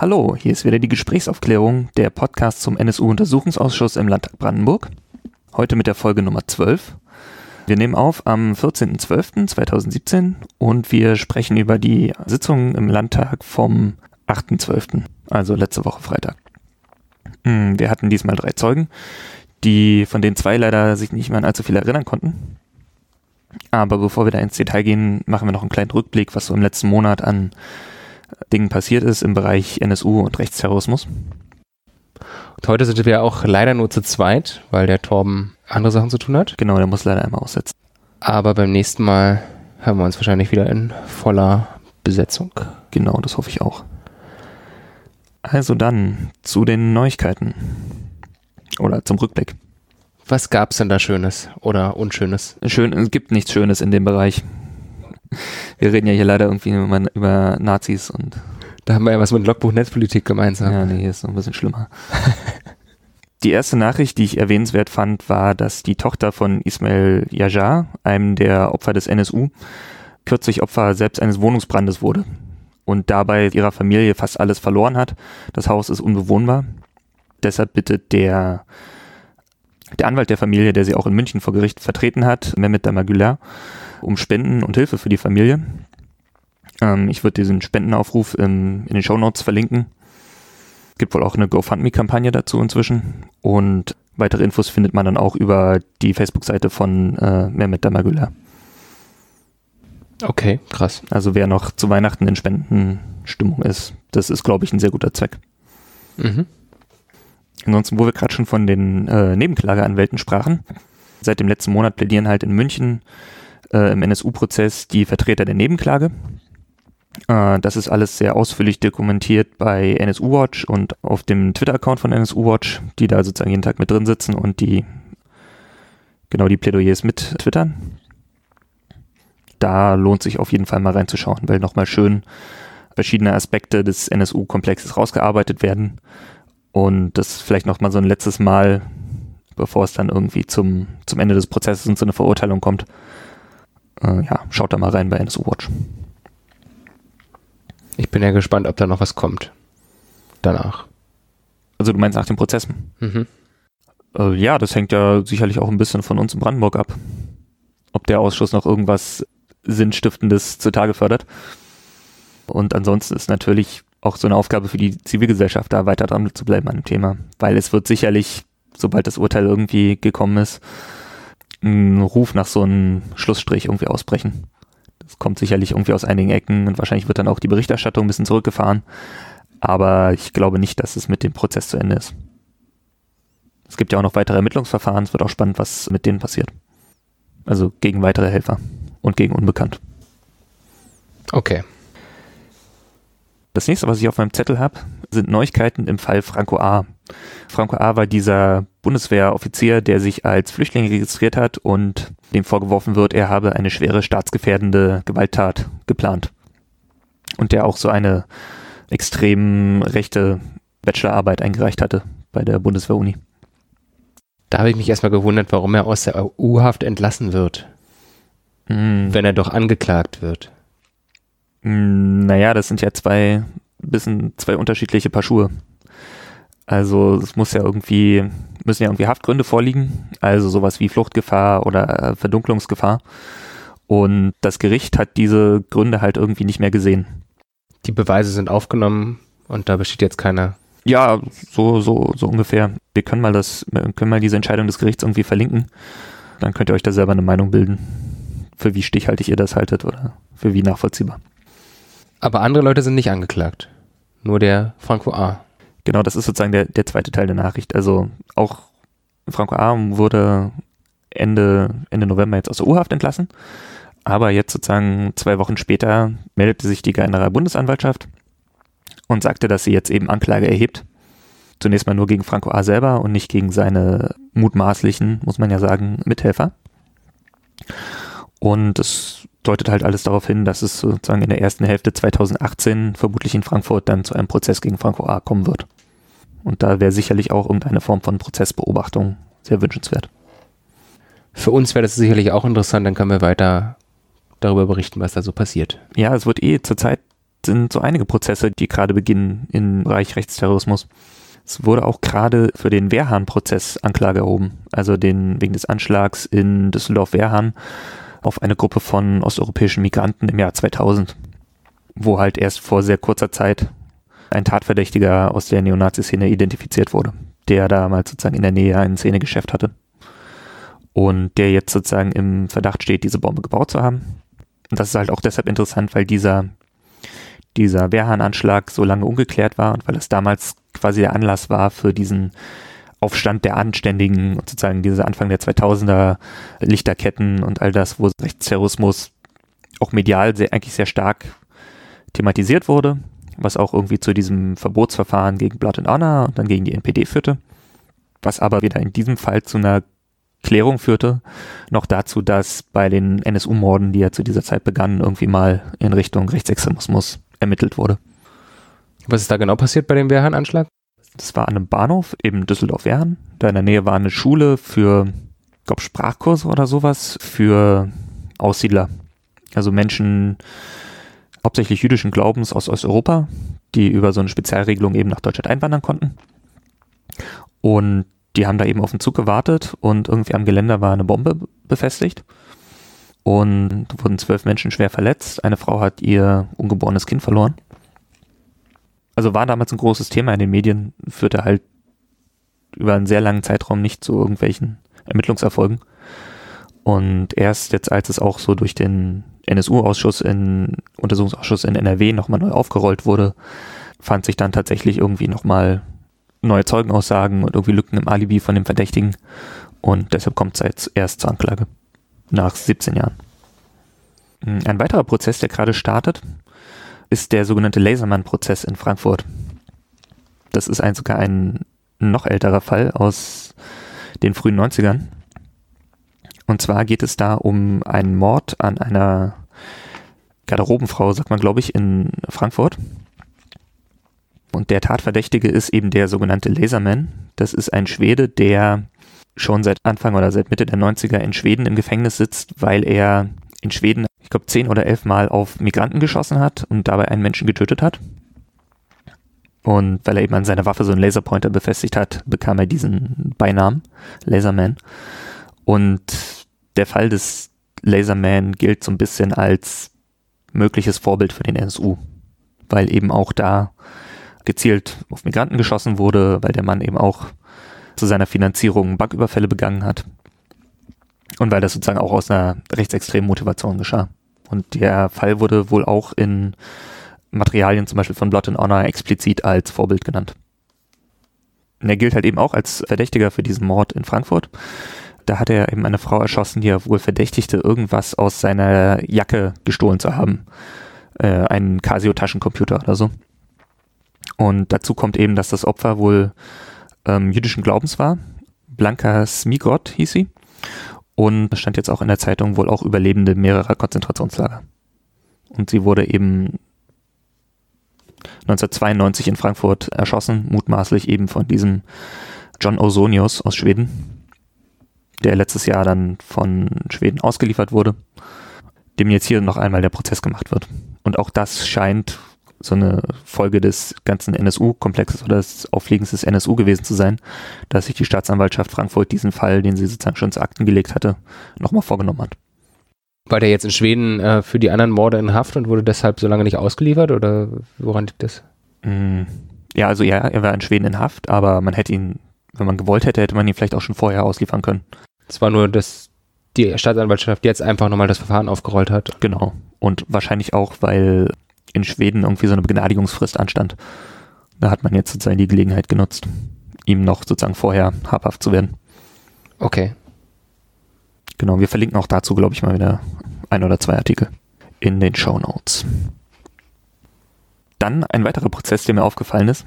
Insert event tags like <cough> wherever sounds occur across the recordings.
Hallo, hier ist wieder die Gesprächsaufklärung, der Podcast zum NSU-Untersuchungsausschuss im Landtag Brandenburg. Heute mit der Folge Nummer 12. Wir nehmen auf am 14.12.2017 und wir sprechen über die Sitzung im Landtag vom 8.12., also letzte Woche Freitag. Hm, wir hatten diesmal drei Zeugen, die von den zwei leider sich nicht mehr an allzu viel erinnern konnten. Aber bevor wir da ins Detail gehen, machen wir noch einen kleinen Rückblick, was so im letzten Monat an Dingen passiert ist im Bereich NSU und Rechtsterrorismus. Und heute sind wir auch leider nur zu zweit, weil der Torben andere Sachen zu tun hat. Genau, der muss leider einmal aussetzen. Aber beim nächsten Mal haben wir uns wahrscheinlich wieder in voller Besetzung. Genau, das hoffe ich auch. Also dann zu den Neuigkeiten. Oder zum Rückblick. Was gab es denn da Schönes oder Unschönes? Schön, es gibt nichts Schönes in dem Bereich. Wir reden ja hier leider irgendwie über, über Nazis und. Da haben wir ja was mit Logbuch Netzpolitik gemeinsam. Ja, nee, hier ist noch ein bisschen schlimmer. <laughs> die erste Nachricht, die ich erwähnenswert fand, war, dass die Tochter von Ismail Yajar, einem der Opfer des NSU, kürzlich Opfer selbst eines Wohnungsbrandes wurde und dabei ihrer Familie fast alles verloren hat. Das Haus ist unbewohnbar. Deshalb bittet der, der Anwalt der Familie, der sie auch in München vor Gericht vertreten hat, Mehmet Damagüler, um Spenden und Hilfe für die Familie. Ähm, ich würde diesen Spendenaufruf in, in den Show Notes verlinken. Es gibt wohl auch eine GoFundMe-Kampagne dazu inzwischen. Und weitere Infos findet man dann auch über die Facebook-Seite von äh, Mehmet Damagüler. Okay, krass. Also wer noch zu Weihnachten in Spendenstimmung ist, das ist, glaube ich, ein sehr guter Zweck. Mhm. Ansonsten, wo wir gerade schon von den äh, Nebenklageanwälten sprachen, seit dem letzten Monat plädieren halt in München äh, im NSU-Prozess die Vertreter der Nebenklage. Äh, das ist alles sehr ausführlich dokumentiert bei NSU Watch und auf dem Twitter-Account von NSU Watch, die da sozusagen jeden Tag mit drin sitzen und die genau die Plädoyers mit twittern. Da lohnt sich auf jeden Fall mal reinzuschauen, weil nochmal schön verschiedene Aspekte des NSU-Komplexes rausgearbeitet werden und das vielleicht nochmal so ein letztes Mal, bevor es dann irgendwie zum, zum Ende des Prozesses und zu einer Verurteilung kommt, äh, ja, schaut da mal rein bei NSU Watch. Ich bin ja gespannt, ob da noch was kommt. Danach. Also du meinst nach den Prozessen? Mhm. Äh, ja, das hängt ja sicherlich auch ein bisschen von uns in Brandenburg ab. Ob der Ausschuss noch irgendwas Sinnstiftendes zutage fördert. Und ansonsten ist natürlich auch so eine Aufgabe für die Zivilgesellschaft, da weiter dran zu bleiben an dem Thema. Weil es wird sicherlich, sobald das Urteil irgendwie gekommen ist, ein Ruf nach so einem Schlussstrich irgendwie ausbrechen. Das kommt sicherlich irgendwie aus einigen Ecken und wahrscheinlich wird dann auch die Berichterstattung ein bisschen zurückgefahren. Aber ich glaube nicht, dass es mit dem Prozess zu Ende ist. Es gibt ja auch noch weitere Ermittlungsverfahren. Es wird auch spannend, was mit denen passiert. Also gegen weitere Helfer und gegen Unbekannt. Okay. Das nächste, was ich auf meinem Zettel habe, sind Neuigkeiten im Fall Franco A. Franco A. war dieser Bundeswehroffizier, der sich als Flüchtling registriert hat und dem vorgeworfen wird, er habe eine schwere staatsgefährdende Gewalttat geplant. Und der auch so eine extrem rechte Bachelorarbeit eingereicht hatte bei der Bundeswehr-Uni. Da habe ich mich erstmal gewundert, warum er aus der U-Haft entlassen wird. Hm. Wenn er doch angeklagt wird. Hm, naja, das sind ja zwei, bisschen zwei unterschiedliche Paar Schuhe. Also es muss ja irgendwie, müssen ja irgendwie Haftgründe vorliegen, also sowas wie Fluchtgefahr oder Verdunklungsgefahr. Und das Gericht hat diese Gründe halt irgendwie nicht mehr gesehen. Die Beweise sind aufgenommen und da besteht jetzt keine. Ja, so, so, so ungefähr. Wir können mal das, wir können mal diese Entscheidung des Gerichts irgendwie verlinken. Dann könnt ihr euch da selber eine Meinung bilden. Für wie stichhaltig ihr das haltet oder für wie nachvollziehbar. Aber andere Leute sind nicht angeklagt. Nur der Franco A. Genau, das ist sozusagen der, der zweite Teil der Nachricht. Also auch Franco A. wurde Ende, Ende November jetzt aus der U-Haft entlassen. Aber jetzt sozusagen zwei Wochen später meldete sich die Generalbundesanwaltschaft und sagte, dass sie jetzt eben Anklage erhebt. Zunächst mal nur gegen Franco A. selber und nicht gegen seine mutmaßlichen, muss man ja sagen, Mithelfer. Und es deutet halt alles darauf hin, dass es sozusagen in der ersten Hälfte 2018 vermutlich in Frankfurt dann zu einem Prozess gegen Franco A. kommen wird. Und da wäre sicherlich auch irgendeine Form von Prozessbeobachtung sehr wünschenswert. Für uns wäre das sicherlich auch interessant, dann können wir weiter darüber berichten, was da so passiert. Ja, es wird eh zurzeit sind so einige Prozesse, die gerade beginnen im Bereich Rechtsterrorismus. Es wurde auch gerade für den Wehrhahn-Prozess Anklage erhoben, also den wegen des Anschlags in Düsseldorf-Wehrhahn auf eine Gruppe von osteuropäischen Migranten im Jahr 2000, wo halt erst vor sehr kurzer Zeit ein Tatverdächtiger aus der Neonazi-Szene identifiziert wurde, der damals sozusagen in der Nähe ein Szenegeschäft hatte und der jetzt sozusagen im Verdacht steht, diese Bombe gebaut zu haben. Und das ist halt auch deshalb interessant, weil dieser, dieser Wehrhahn-Anschlag so lange ungeklärt war und weil es damals quasi der Anlass war für diesen Aufstand der Anständigen und sozusagen diese Anfang der 2000er Lichterketten und all das, wo Rechtsterrorismus auch medial sehr, eigentlich sehr stark thematisiert wurde, was auch irgendwie zu diesem Verbotsverfahren gegen Blood and Honor und dann gegen die NPD führte, was aber wieder in diesem Fall zu einer Klärung führte, noch dazu, dass bei den NSU-Morden, die ja zu dieser Zeit begannen, irgendwie mal in Richtung Rechtsextremismus ermittelt wurde. Was ist da genau passiert bei dem Wehrhahn-Anschlag? Das war an einem Bahnhof, eben Düsseldorf-Wehrhahn. Da in der Nähe war eine Schule für, ich glaube, Sprachkurse oder sowas für Aussiedler. Also Menschen hauptsächlich jüdischen Glaubens aus Osteuropa, die über so eine Spezialregelung eben nach Deutschland einwandern konnten. Und die haben da eben auf den Zug gewartet und irgendwie am Geländer war eine Bombe befestigt. Und wurden zwölf Menschen schwer verletzt. Eine Frau hat ihr ungeborenes Kind verloren. Also war damals ein großes Thema in den Medien, führte halt über einen sehr langen Zeitraum nicht zu irgendwelchen Ermittlungserfolgen. Und erst jetzt, als es auch so durch den NSU-Ausschuss in Untersuchungsausschuss in NRW nochmal neu aufgerollt wurde, fand sich dann tatsächlich irgendwie nochmal neue Zeugenaussagen und irgendwie Lücken im Alibi von dem Verdächtigen. Und deshalb kommt es jetzt erst zur Anklage. Nach 17 Jahren. Ein weiterer Prozess, der gerade startet, ist der sogenannte Lasermann-Prozess in Frankfurt. Das ist ein, sogar ein noch älterer Fall aus den frühen 90ern. Und zwar geht es da um einen Mord an einer Garderobenfrau, sagt man, glaube ich, in Frankfurt. Und der Tatverdächtige ist eben der sogenannte Laserman. Das ist ein Schwede, der schon seit Anfang oder seit Mitte der 90er in Schweden im Gefängnis sitzt, weil er in Schweden, ich glaube, zehn oder elf Mal auf Migranten geschossen hat und dabei einen Menschen getötet hat. Und weil er eben an seiner Waffe so einen Laserpointer befestigt hat, bekam er diesen Beinamen, Laserman. Und der Fall des Laserman gilt so ein bisschen als mögliches Vorbild für den NSU, weil eben auch da gezielt auf Migranten geschossen wurde, weil der Mann eben auch zu seiner Finanzierung Banküberfälle begangen hat. Und weil das sozusagen auch aus einer rechtsextremen Motivation geschah. Und der Fall wurde wohl auch in Materialien zum Beispiel von Blood and Honor explizit als Vorbild genannt. Und er gilt halt eben auch als Verdächtiger für diesen Mord in Frankfurt. Da hat er eben eine Frau erschossen, die er wohl verdächtigte, irgendwas aus seiner Jacke gestohlen zu haben. Äh, einen Casio-Taschencomputer oder so. Und dazu kommt eben, dass das Opfer wohl ähm, jüdischen Glaubens war. Blanka Smigot hieß sie. Und stand jetzt auch in der Zeitung wohl auch Überlebende mehrerer Konzentrationslager. Und sie wurde eben 1992 in Frankfurt erschossen, mutmaßlich eben von diesem John Osonius aus Schweden, der letztes Jahr dann von Schweden ausgeliefert wurde, dem jetzt hier noch einmal der Prozess gemacht wird. Und auch das scheint so eine Folge des ganzen NSU-Komplexes oder des Aufliegens des NSU gewesen zu sein, dass sich die Staatsanwaltschaft Frankfurt diesen Fall, den sie sozusagen schon zu Akten gelegt hatte, nochmal vorgenommen hat. War der jetzt in Schweden äh, für die anderen Morde in Haft und wurde deshalb so lange nicht ausgeliefert oder woran liegt das? Mm, ja, also ja, er war in Schweden in Haft, aber man hätte ihn, wenn man gewollt hätte, hätte man ihn vielleicht auch schon vorher ausliefern können. Es war nur, dass die Staatsanwaltschaft jetzt einfach nochmal das Verfahren aufgerollt hat. Genau. Und wahrscheinlich auch, weil in Schweden irgendwie so eine Begnadigungsfrist anstand. Da hat man jetzt sozusagen die Gelegenheit genutzt, ihm noch sozusagen vorher habhaft zu werden. Okay. Genau, wir verlinken auch dazu, glaube ich, mal wieder ein oder zwei Artikel in den Show Notes. Dann ein weiterer Prozess, der mir aufgefallen ist.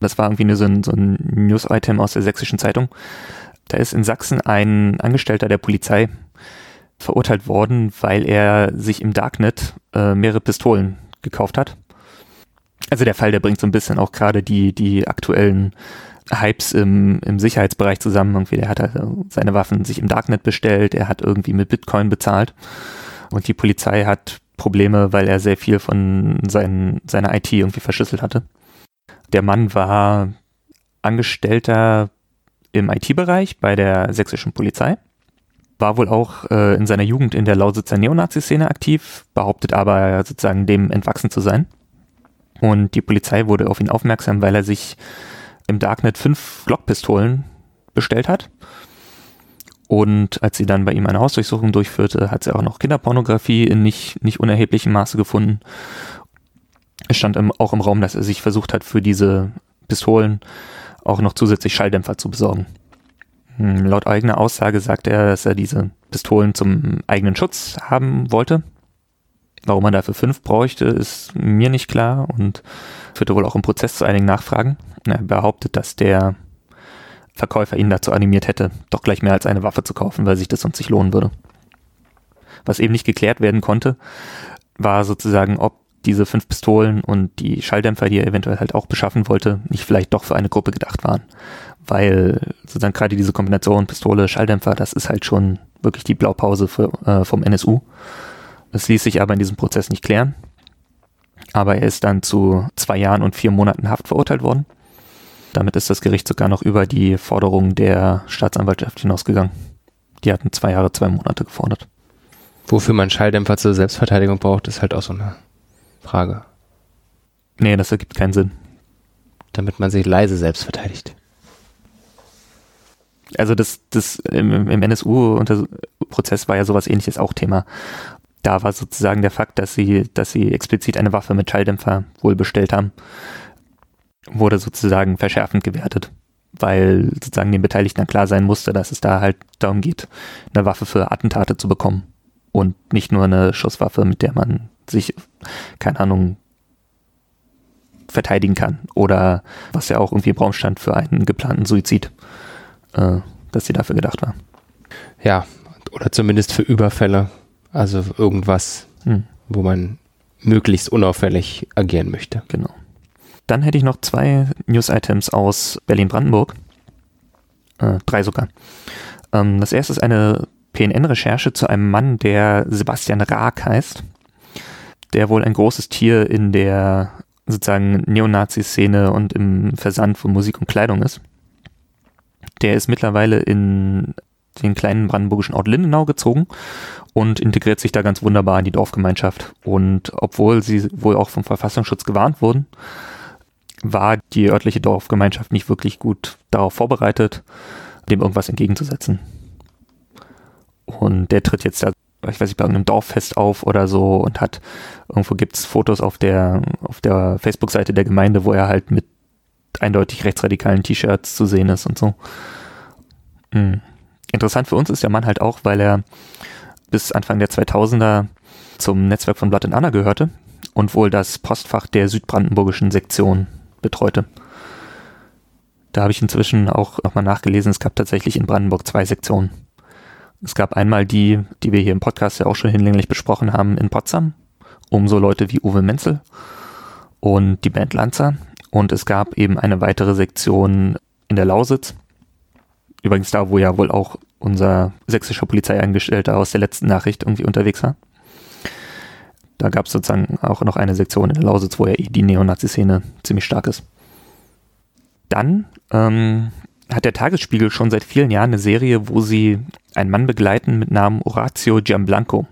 Das war irgendwie nur so ein, so ein News-Item aus der sächsischen Zeitung. Da ist in Sachsen ein Angestellter der Polizei verurteilt worden, weil er sich im Darknet äh, mehrere Pistolen gekauft hat. Also der Fall, der bringt so ein bisschen auch gerade die, die aktuellen Hypes im, im Sicherheitsbereich zusammen. Irgendwie, der hat also seine Waffen sich im Darknet bestellt, er hat irgendwie mit Bitcoin bezahlt und die Polizei hat Probleme, weil er sehr viel von seinen, seiner IT irgendwie verschlüsselt hatte. Der Mann war Angestellter im IT-Bereich bei der sächsischen Polizei, war wohl auch äh, in seiner Jugend in der Lausitzer Neonazi-Szene aktiv, behauptet aber sozusagen dem entwachsen zu sein. Und die Polizei wurde auf ihn aufmerksam, weil er sich im Darknet fünf Glockpistolen bestellt hat. Und als sie dann bei ihm eine Hausdurchsuchung durchführte, hat sie auch noch Kinderpornografie in nicht, nicht unerheblichem Maße gefunden. Es stand im, auch im Raum, dass er sich versucht hat, für diese Pistolen auch noch zusätzlich Schalldämpfer zu besorgen. Hm, laut eigener Aussage sagte er, dass er diese Pistolen zum eigenen Schutz haben wollte. Warum man dafür fünf bräuchte, ist mir nicht klar und führte wohl auch im Prozess zu einigen Nachfragen. Er behauptet, dass der Verkäufer ihn dazu animiert hätte, doch gleich mehr als eine Waffe zu kaufen, weil sich das sonst nicht lohnen würde. Was eben nicht geklärt werden konnte, war sozusagen, ob diese fünf Pistolen und die Schalldämpfer, die er eventuell halt auch beschaffen wollte, nicht vielleicht doch für eine Gruppe gedacht waren. Weil sozusagen gerade diese Kombination Pistole, Schalldämpfer, das ist halt schon wirklich die Blaupause für, äh, vom NSU. Es ließ sich aber in diesem Prozess nicht klären. Aber er ist dann zu zwei Jahren und vier Monaten Haft verurteilt worden. Damit ist das Gericht sogar noch über die Forderung der Staatsanwaltschaft hinausgegangen. Die hatten zwei Jahre, zwei Monate gefordert. Wofür man Schalldämpfer zur Selbstverteidigung braucht, ist halt auch so eine Frage. Nee, das ergibt keinen Sinn. Damit man sich leise selbst verteidigt. Also das, das im, im NSU-Prozess war ja sowas ähnliches auch Thema. Da war sozusagen der Fakt, dass sie, dass sie explizit eine Waffe mit Schalldämpfer wohl bestellt haben, wurde sozusagen verschärfend gewertet, weil sozusagen den Beteiligten klar sein musste, dass es da halt darum geht, eine Waffe für Attentate zu bekommen und nicht nur eine Schusswaffe, mit der man sich, keine Ahnung, verteidigen kann. Oder was ja auch irgendwie im Raum stand für einen geplanten Suizid, äh, dass sie dafür gedacht war. Ja, oder zumindest für Überfälle. Also irgendwas, hm. wo man möglichst unauffällig agieren möchte. Genau. Dann hätte ich noch zwei News-Items aus Berlin-Brandenburg. Äh, drei sogar. Ähm, das erste ist eine PNN-Recherche zu einem Mann, der Sebastian Raag heißt der wohl ein großes Tier in der sozusagen Neonazi-Szene und im Versand von Musik und Kleidung ist. Der ist mittlerweile in den kleinen brandenburgischen Ort Lindenau gezogen und integriert sich da ganz wunderbar in die Dorfgemeinschaft. Und obwohl sie wohl auch vom Verfassungsschutz gewarnt wurden, war die örtliche Dorfgemeinschaft nicht wirklich gut darauf vorbereitet, dem irgendwas entgegenzusetzen. Und der tritt jetzt da ich weiß nicht, bei irgendeinem Dorffest auf oder so und hat, irgendwo gibt es Fotos auf der, auf der Facebook-Seite der Gemeinde, wo er halt mit eindeutig rechtsradikalen T-Shirts zu sehen ist und so. Mhm. Interessant für uns ist der Mann halt auch, weil er bis Anfang der 2000er zum Netzwerk von Blood and Anna gehörte und wohl das Postfach der südbrandenburgischen Sektion betreute. Da habe ich inzwischen auch nochmal nachgelesen, es gab tatsächlich in Brandenburg zwei Sektionen. Es gab einmal die, die wir hier im Podcast ja auch schon hinlänglich besprochen haben, in Potsdam, um so Leute wie Uwe Menzel und die Band Lanza. Und es gab eben eine weitere Sektion in der Lausitz. Übrigens da, wo ja wohl auch unser sächsischer Polizeiangestellter aus der letzten Nachricht irgendwie unterwegs war. Da gab es sozusagen auch noch eine Sektion in der Lausitz, wo ja eh die Neonazi-Szene ziemlich stark ist. Dann ähm, hat der Tagesspiegel schon seit vielen Jahren eine Serie, wo sie einen Mann begleiten mit Namen Orazio Gianblanco.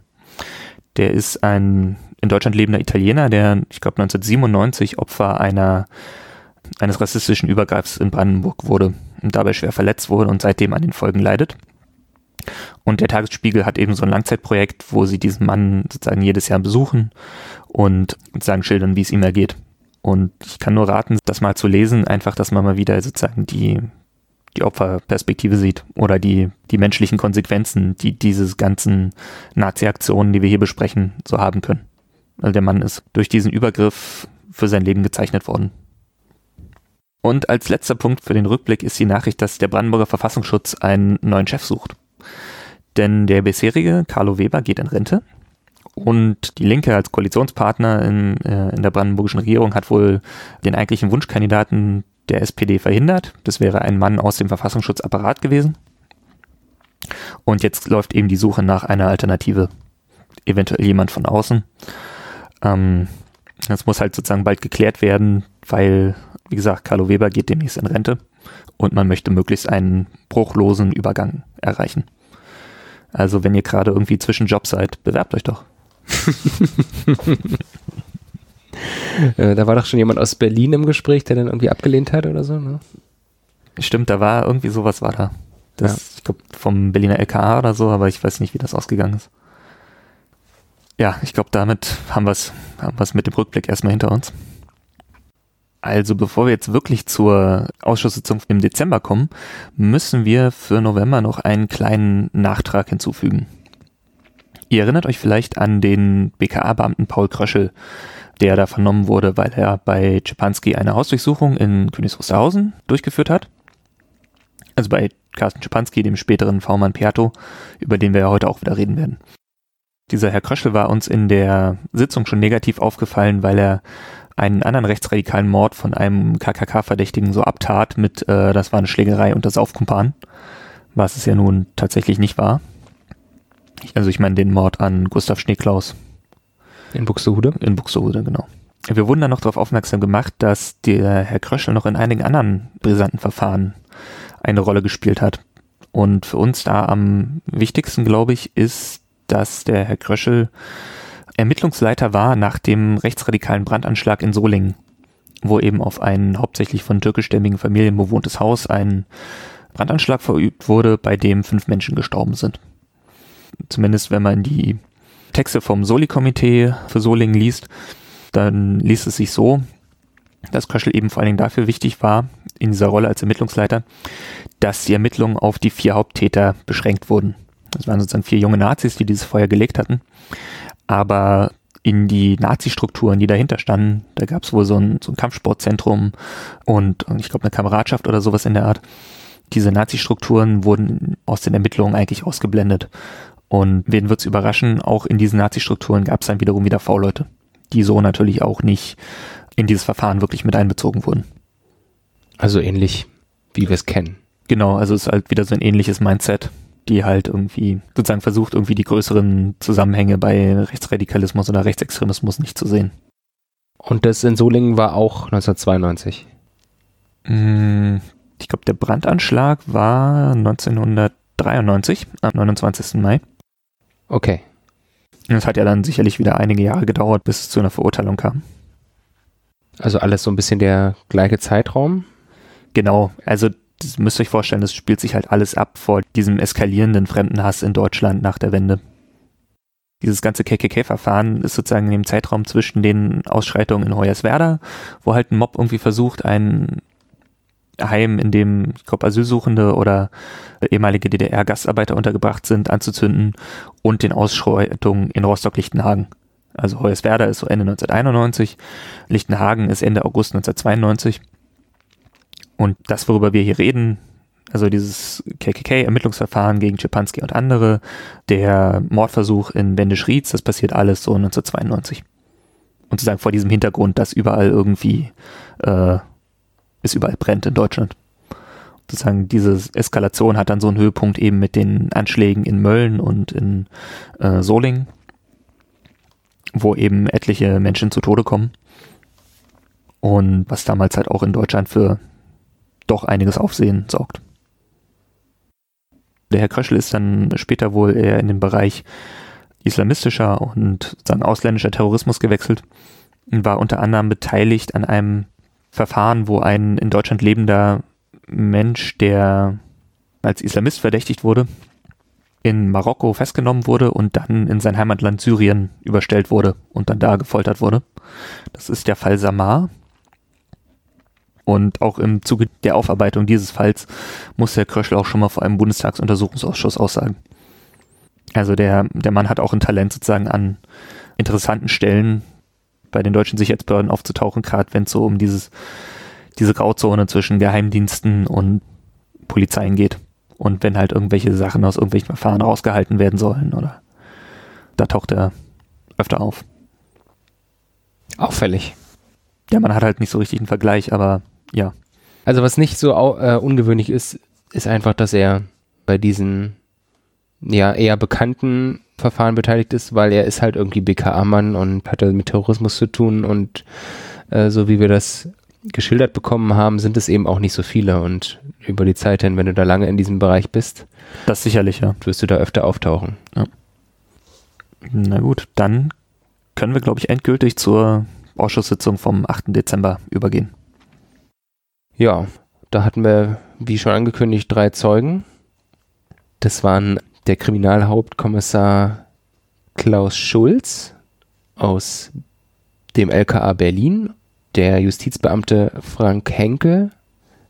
Der ist ein in Deutschland lebender Italiener, der, ich glaube, 1997 Opfer einer, eines rassistischen Übergreifs in Brandenburg wurde und dabei schwer verletzt wurde und seitdem an den Folgen leidet. Und der Tagesspiegel hat eben so ein Langzeitprojekt, wo sie diesen Mann sozusagen jedes Jahr besuchen und sozusagen schildern, wie es ihm ergeht. Und ich kann nur raten, das mal zu lesen, einfach, dass man mal wieder sozusagen die, die Opferperspektive sieht oder die, die menschlichen Konsequenzen, die diese ganzen Nazi-Aktionen, die wir hier besprechen, so haben können. Weil der Mann ist durch diesen Übergriff für sein Leben gezeichnet worden. Und als letzter Punkt für den Rückblick ist die Nachricht, dass der Brandenburger Verfassungsschutz einen neuen Chef sucht. Denn der bisherige Carlo Weber geht in Rente und die Linke als Koalitionspartner in, äh, in der brandenburgischen Regierung hat wohl den eigentlichen Wunschkandidaten der SPD verhindert. Das wäre ein Mann aus dem Verfassungsschutzapparat gewesen. Und jetzt läuft eben die Suche nach einer Alternative. eventuell jemand von außen. Ähm, das muss halt sozusagen bald geklärt werden, weil, wie gesagt, Carlo Weber geht demnächst in Rente und man möchte möglichst einen bruchlosen Übergang erreichen. Also wenn ihr gerade irgendwie zwischen Jobs seid, bewerbt euch doch. <laughs> <laughs> Äh, da war doch schon jemand aus Berlin im Gespräch, der dann irgendwie abgelehnt hat oder so, ne? Stimmt, da war irgendwie sowas war da. Das, ja. Ich glaube, vom Berliner LKA oder so, aber ich weiß nicht, wie das ausgegangen ist. Ja, ich glaube, damit haben wir es haben mit dem Rückblick erstmal hinter uns. Also bevor wir jetzt wirklich zur Ausschusssitzung im Dezember kommen, müssen wir für November noch einen kleinen Nachtrag hinzufügen. Ihr erinnert euch vielleicht an den BKA-Beamten Paul Kröschel, der da vernommen wurde, weil er bei Czepanski eine Hausdurchsuchung in Königs Wusterhausen durchgeführt hat. Also bei Carsten Czepanski, dem späteren V-Mann Piatto, über den wir ja heute auch wieder reden werden. Dieser Herr Kröschel war uns in der Sitzung schon negativ aufgefallen, weil er einen anderen rechtsradikalen Mord von einem KKK-Verdächtigen so abtat mit, äh, das war eine Schlägerei unter Saufkumpan, was es ja nun tatsächlich nicht war. Also ich meine den Mord an Gustav Schneeklaus. In Buxtehude? In Buxtehude, genau. Wir wurden dann noch darauf aufmerksam gemacht, dass der Herr Kröschel noch in einigen anderen brisanten Verfahren eine Rolle gespielt hat. Und für uns da am wichtigsten, glaube ich, ist, dass der Herr Kröschel Ermittlungsleiter war nach dem rechtsradikalen Brandanschlag in Solingen, wo eben auf ein hauptsächlich von türkischstämmigen Familien bewohntes Haus ein Brandanschlag verübt wurde, bei dem fünf Menschen gestorben sind. Zumindest wenn man die Texte vom Soli-Komitee für Solingen liest, dann liest es sich so, dass Kröschel eben vor allen Dingen dafür wichtig war, in dieser Rolle als Ermittlungsleiter, dass die Ermittlungen auf die vier Haupttäter beschränkt wurden. Das waren sozusagen vier junge Nazis, die dieses Feuer gelegt hatten. Aber in die Nazi-Strukturen, die dahinter standen, da gab es wohl so ein, so ein Kampfsportzentrum und, und ich glaube eine Kameradschaft oder sowas in der Art. Diese Nazi-Strukturen wurden aus den Ermittlungen eigentlich ausgeblendet. Und wen wird es überraschen, auch in diesen Nazi-Strukturen gab es dann wiederum wieder V-Leute, die so natürlich auch nicht in dieses Verfahren wirklich mit einbezogen wurden. Also ähnlich, wie wir es kennen. Genau, also es ist halt wieder so ein ähnliches Mindset, die halt irgendwie sozusagen versucht, irgendwie die größeren Zusammenhänge bei Rechtsradikalismus oder Rechtsextremismus nicht zu sehen. Und das in Solingen war auch 1992? Mm, ich glaube, der Brandanschlag war 1993, am 29. Mai. Okay. Es hat ja dann sicherlich wieder einige Jahre gedauert, bis es zu einer Verurteilung kam. Also alles so ein bisschen der gleiche Zeitraum? Genau, also das müsst ihr euch vorstellen, das spielt sich halt alles ab vor diesem eskalierenden Fremdenhass in Deutschland nach der Wende. Dieses ganze KKK-Verfahren ist sozusagen in dem Zeitraum zwischen den Ausschreitungen in Hoyerswerda, wo halt ein Mob irgendwie versucht, ein Heim, in dem, ich glaube, Asylsuchende oder ehemalige DDR-Gastarbeiter untergebracht sind, anzuzünden und den Ausschreitungen in Rostock-Lichtenhagen. Also Hoyerswerda ist so Ende 1991, Lichtenhagen ist Ende August 1992. Und das, worüber wir hier reden, also dieses KKK-Ermittlungsverfahren gegen Czepanski und andere, der Mordversuch in Wendisch-Rietz, das passiert alles so 1992. Und sozusagen vor diesem Hintergrund, dass überall irgendwie äh, es überall brennt in Deutschland. Sozusagen diese Eskalation hat dann so einen Höhepunkt eben mit den Anschlägen in Mölln und in äh, Solingen, wo eben etliche Menschen zu Tode kommen. Und was damals halt auch in Deutschland für doch einiges Aufsehen sorgt. Der Herr Kröschel ist dann später wohl eher in den Bereich islamistischer und sozusagen ausländischer Terrorismus gewechselt und war unter anderem beteiligt an einem Verfahren, wo ein in Deutschland lebender Mensch, der als Islamist verdächtigt wurde, in Marokko festgenommen wurde und dann in sein Heimatland Syrien überstellt wurde und dann da gefoltert wurde. Das ist der Fall Samar. Und auch im Zuge der Aufarbeitung dieses Falls muss Herr Kröschel auch schon mal vor einem Bundestagsuntersuchungsausschuss aussagen. Also der, der Mann hat auch ein Talent sozusagen an interessanten Stellen bei den deutschen Sicherheitsbehörden aufzutauchen, gerade wenn es so um dieses, diese Grauzone zwischen Geheimdiensten und Polizeien geht. Und wenn halt irgendwelche Sachen aus irgendwelchen Verfahren rausgehalten werden sollen, oder da taucht er öfter auf. Auffällig. Ja, man hat halt nicht so richtig einen Vergleich, aber ja. Also was nicht so äh, ungewöhnlich ist, ist einfach, dass er bei diesen ja eher bekannten Verfahren beteiligt ist, weil er ist halt irgendwie BKA-Mann und hatte mit Terrorismus zu tun und äh, so wie wir das geschildert bekommen haben, sind es eben auch nicht so viele und über die Zeit hin, wenn du da lange in diesem Bereich bist, das sicherlich, ja. Wirst du da öfter auftauchen. Ja. Na gut, dann können wir, glaube ich, endgültig zur Ausschusssitzung vom 8. Dezember übergehen. Ja, da hatten wir, wie schon angekündigt, drei Zeugen. Das waren der Kriminalhauptkommissar Klaus Schulz aus dem LKA Berlin, der Justizbeamte Frank Henke,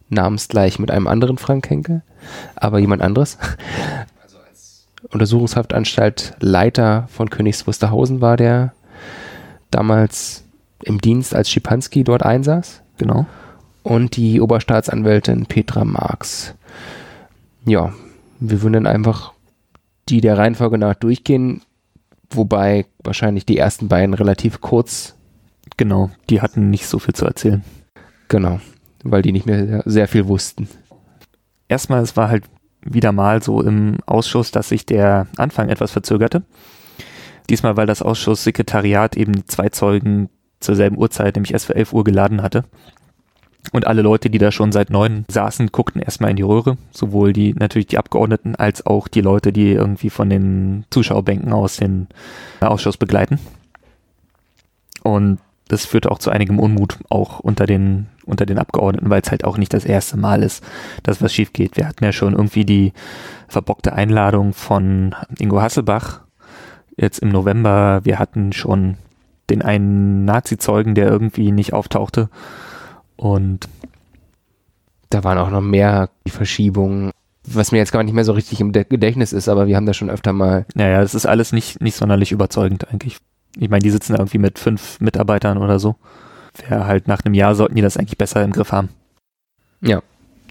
namensgleich mit einem anderen Frank Henke, aber jemand anderes. Also als <laughs> Untersuchungshaftanstalt Leiter von Königs Wusterhausen war der damals im Dienst, als Schipanski dort einsaß. Genau. Und die Oberstaatsanwältin Petra Marx. Ja, wir würden dann einfach die der Reihenfolge nach durchgehen, wobei wahrscheinlich die ersten beiden relativ kurz. Genau, die hatten nicht so viel zu erzählen. Genau, weil die nicht mehr sehr viel wussten. Erstmal, es war halt wieder mal so im Ausschuss, dass sich der Anfang etwas verzögerte. Diesmal, weil das Ausschusssekretariat eben zwei Zeugen zur selben Uhrzeit, nämlich erst für 11 Uhr geladen hatte. Und alle Leute, die da schon seit neun saßen, guckten erstmal in die Röhre. Sowohl die, natürlich die Abgeordneten, als auch die Leute, die irgendwie von den Zuschauerbänken aus den Ausschuss begleiten. Und das führte auch zu einigem Unmut, auch unter den, unter den Abgeordneten, weil es halt auch nicht das erste Mal ist, dass was schief geht. Wir hatten ja schon irgendwie die verbockte Einladung von Ingo Hasselbach jetzt im November. Wir hatten schon den einen Nazi-Zeugen, der irgendwie nicht auftauchte. Und da waren auch noch mehr Verschiebungen, was mir jetzt gar nicht mehr so richtig im Gedächtnis ist, aber wir haben da schon öfter mal. Naja, es ist alles nicht, nicht sonderlich überzeugend eigentlich. Ich meine, die sitzen da irgendwie mit fünf Mitarbeitern oder so. Wäre halt nach einem Jahr sollten die das eigentlich besser im Griff haben. Ja.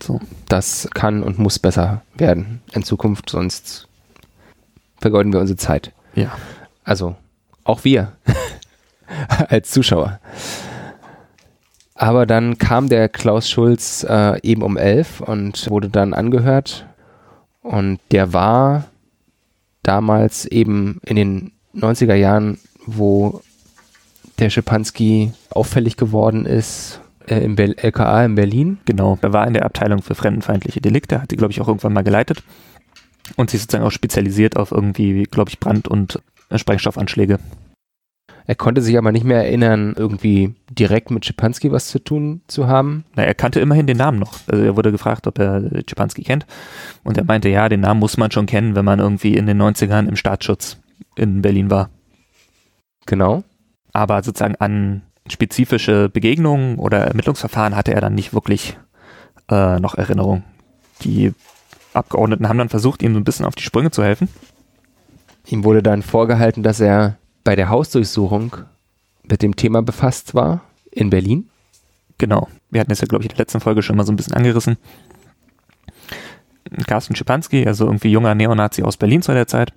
So. Das kann und muss besser werden in Zukunft, sonst vergeuden wir unsere Zeit. Ja. Also, auch wir <laughs> als Zuschauer. Aber dann kam der Klaus Schulz äh, eben um elf und wurde dann angehört. Und der war damals eben in den 90er Jahren, wo der Schipanski auffällig geworden ist, äh, im Be LKA in Berlin. Genau, er war in der Abteilung für fremdenfeindliche Delikte, hat sie, glaube ich, auch irgendwann mal geleitet. Und sich sozusagen auch spezialisiert auf irgendwie, glaube ich, Brand- und Sprengstoffanschläge. Er konnte sich aber nicht mehr erinnern, irgendwie direkt mit Schipanski was zu tun zu haben. Na, er kannte immerhin den Namen noch. Also er wurde gefragt, ob er Schipanski kennt. Und er meinte, ja, den Namen muss man schon kennen, wenn man irgendwie in den 90ern im Staatsschutz in Berlin war. Genau. Aber sozusagen an spezifische Begegnungen oder Ermittlungsverfahren hatte er dann nicht wirklich äh, noch Erinnerung. Die Abgeordneten haben dann versucht, ihm so ein bisschen auf die Sprünge zu helfen. Ihm wurde dann vorgehalten, dass er bei der Hausdurchsuchung mit dem Thema befasst war in Berlin. Genau. Wir hatten es ja, glaube ich, in der letzten Folge schon mal so ein bisschen angerissen. Carsten Schipanski, also irgendwie junger Neonazi aus Berlin zu der Zeit.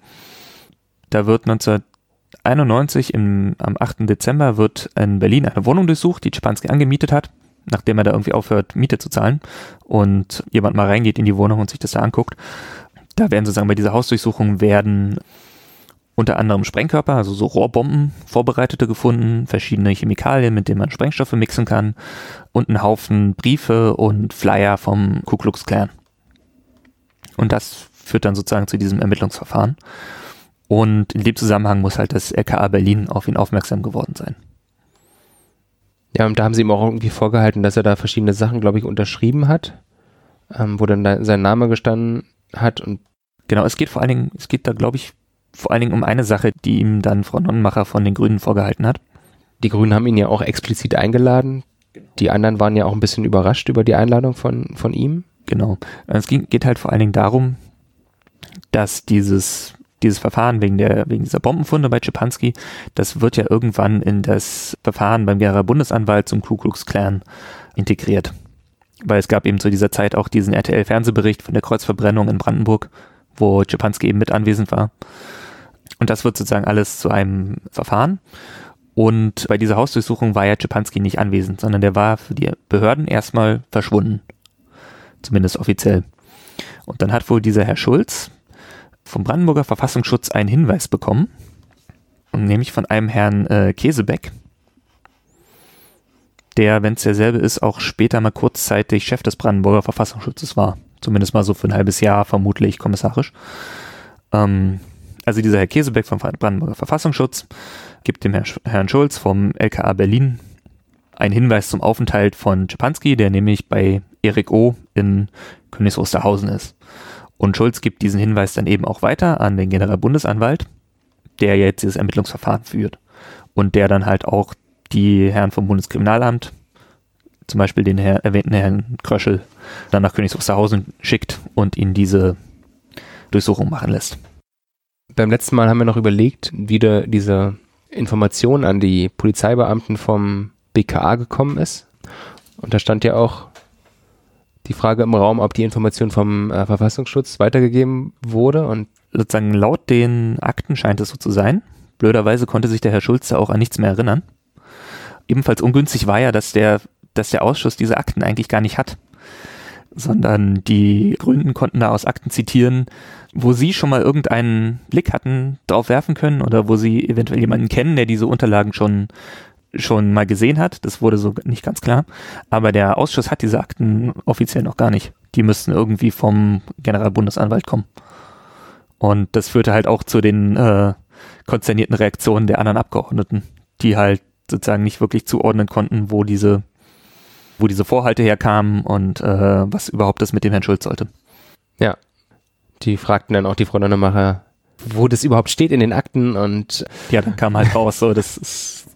Da wird 1991 im, am 8. Dezember wird in Berlin eine Wohnung durchsucht, die Schipanski angemietet hat, nachdem er da irgendwie aufhört, Miete zu zahlen und jemand mal reingeht in die Wohnung und sich das da anguckt. Da werden sozusagen bei dieser Hausdurchsuchung werden unter anderem Sprengkörper, also so Rohrbomben, vorbereitete gefunden, verschiedene Chemikalien, mit denen man Sprengstoffe mixen kann und einen Haufen Briefe und Flyer vom Ku Klux Klan. Und das führt dann sozusagen zu diesem Ermittlungsverfahren. Und in dem Zusammenhang muss halt das LKA Berlin auf ihn aufmerksam geworden sein. Ja, und da haben sie ihm auch irgendwie vorgehalten, dass er da verschiedene Sachen, glaube ich, unterschrieben hat, ähm, wo dann da sein Name gestanden hat und Genau, es geht vor allen Dingen, es geht da, glaube ich, vor allen Dingen um eine Sache, die ihm dann Frau Nonnenmacher von den Grünen vorgehalten hat. Die Grünen haben ihn ja auch explizit eingeladen. Die anderen waren ja auch ein bisschen überrascht über die Einladung von, von ihm. Genau. Es ging, geht halt vor allen Dingen darum, dass dieses, dieses Verfahren wegen, der, wegen dieser Bombenfunde bei Czepanski, das wird ja irgendwann in das Verfahren beim Gera Bundesanwalt zum Ku Klux Klan integriert. Weil es gab eben zu dieser Zeit auch diesen RTL-Fernsehbericht von der Kreuzverbrennung in Brandenburg, wo Czepanski eben mit anwesend war. Und das wird sozusagen alles zu einem Verfahren. Und bei dieser Hausdurchsuchung war ja Czepanski nicht anwesend, sondern der war für die Behörden erstmal verschwunden. Zumindest offiziell. Und dann hat wohl dieser Herr Schulz vom Brandenburger Verfassungsschutz einen Hinweis bekommen, nämlich von einem Herrn äh, Käsebeck, der, wenn es derselbe ist, auch später mal kurzzeitig Chef des Brandenburger Verfassungsschutzes war. Zumindest mal so für ein halbes Jahr, vermutlich kommissarisch. Ähm, also dieser Herr Käsebeck vom Brandenburger Verfassungsschutz gibt dem Herrn Schulz vom LKA Berlin einen Hinweis zum Aufenthalt von Czepanski, der nämlich bei Erik O. in Königs Wusterhausen ist. Und Schulz gibt diesen Hinweis dann eben auch weiter an den Generalbundesanwalt, der jetzt dieses Ermittlungsverfahren führt. Und der dann halt auch die Herren vom Bundeskriminalamt, zum Beispiel den Herr, erwähnten Herrn Kröschel, dann nach Königs Wusterhausen schickt und ihn diese Durchsuchung machen lässt. Beim letzten Mal haben wir noch überlegt, wie de, diese Information an die Polizeibeamten vom BKA gekommen ist. Und da stand ja auch die Frage im Raum, ob die Information vom äh, Verfassungsschutz weitergegeben wurde. Und sozusagen laut den Akten scheint es so zu sein. Blöderweise konnte sich der Herr Schulze auch an nichts mehr erinnern. Ebenfalls ungünstig war ja, dass der, dass der Ausschuss diese Akten eigentlich gar nicht hat, sondern die Gründen konnten da aus Akten zitieren, wo sie schon mal irgendeinen Blick hatten drauf werfen können oder wo sie eventuell jemanden kennen, der diese Unterlagen schon schon mal gesehen hat. Das wurde so nicht ganz klar. Aber der Ausschuss hat diese Akten offiziell noch gar nicht. Die müssten irgendwie vom Generalbundesanwalt kommen. Und das führte halt auch zu den äh, konzernierten Reaktionen der anderen Abgeordneten, die halt sozusagen nicht wirklich zuordnen konnten, wo diese, wo diese Vorhalte herkamen und äh, was überhaupt das mit dem Herrn Schulz sollte. Ja. Die fragten dann auch die Frau Nonnemacher, wo das überhaupt steht in den Akten und ja, dann kam halt raus, so das ist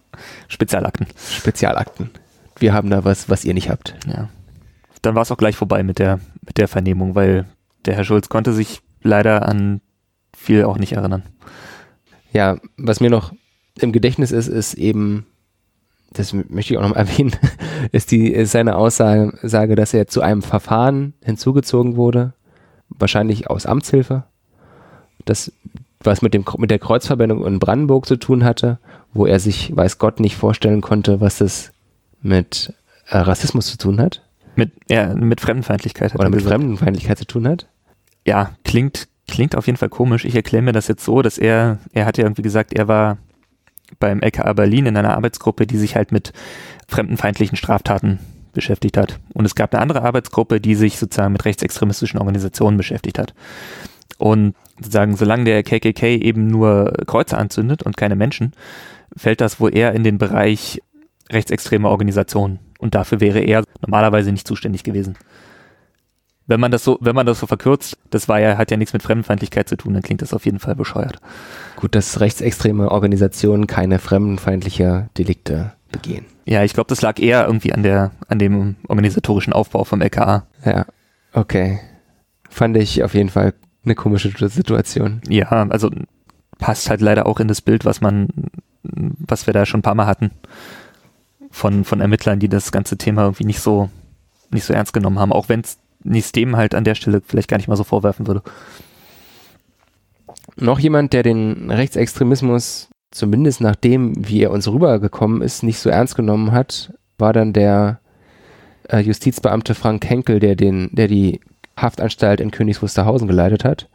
Spezialakten. Spezialakten. Wir haben da was, was ihr nicht habt. Ja. Dann war es auch gleich vorbei mit der, mit der Vernehmung, weil der Herr Schulz konnte sich leider an viel auch nicht erinnern. Ja, was mir noch im Gedächtnis ist, ist eben, das möchte ich auch noch mal <laughs> erwähnen, ist die ist seine Aussage, sage, dass er zu einem Verfahren hinzugezogen wurde, wahrscheinlich aus Amtshilfe, das was mit dem mit der Kreuzverbindung in Brandenburg zu tun hatte wo er sich, weiß Gott, nicht vorstellen konnte, was das mit äh, Rassismus zu tun hat. Mit, ja, mit Fremdenfeindlichkeit. Hat Oder mit gesagt. Fremdenfeindlichkeit zu tun hat. Ja, klingt, klingt auf jeden Fall komisch. Ich erkläre mir das jetzt so, dass er, er hat ja irgendwie gesagt, er war beim LKA Berlin in einer Arbeitsgruppe, die sich halt mit fremdenfeindlichen Straftaten beschäftigt hat. Und es gab eine andere Arbeitsgruppe, die sich sozusagen mit rechtsextremistischen Organisationen beschäftigt hat. Und sozusagen, solange der KKK eben nur Kreuze anzündet und keine Menschen, fällt das wohl eher in den Bereich rechtsextremer Organisationen. Und dafür wäre er normalerweise nicht zuständig gewesen. Wenn man das so, wenn man das so verkürzt, das war ja, hat ja nichts mit Fremdenfeindlichkeit zu tun, dann klingt das auf jeden Fall bescheuert. Gut, dass rechtsextreme Organisationen keine fremdenfeindliche Delikte begehen. Ja, ich glaube, das lag eher irgendwie an der, an dem organisatorischen Aufbau vom LKA. Ja, okay. Fand ich auf jeden Fall eine komische Situation. Ja, also passt halt leider auch in das Bild, was man was wir da schon ein paar Mal hatten, von, von Ermittlern, die das ganze Thema irgendwie nicht so, nicht so ernst genommen haben, auch wenn es dem halt an der Stelle vielleicht gar nicht mal so vorwerfen würde. Noch jemand, der den Rechtsextremismus, zumindest nach dem, wie er uns rübergekommen ist, nicht so ernst genommen hat, war dann der äh, Justizbeamte Frank Henkel, der den, der die Haftanstalt in Königs Wusterhausen geleitet hat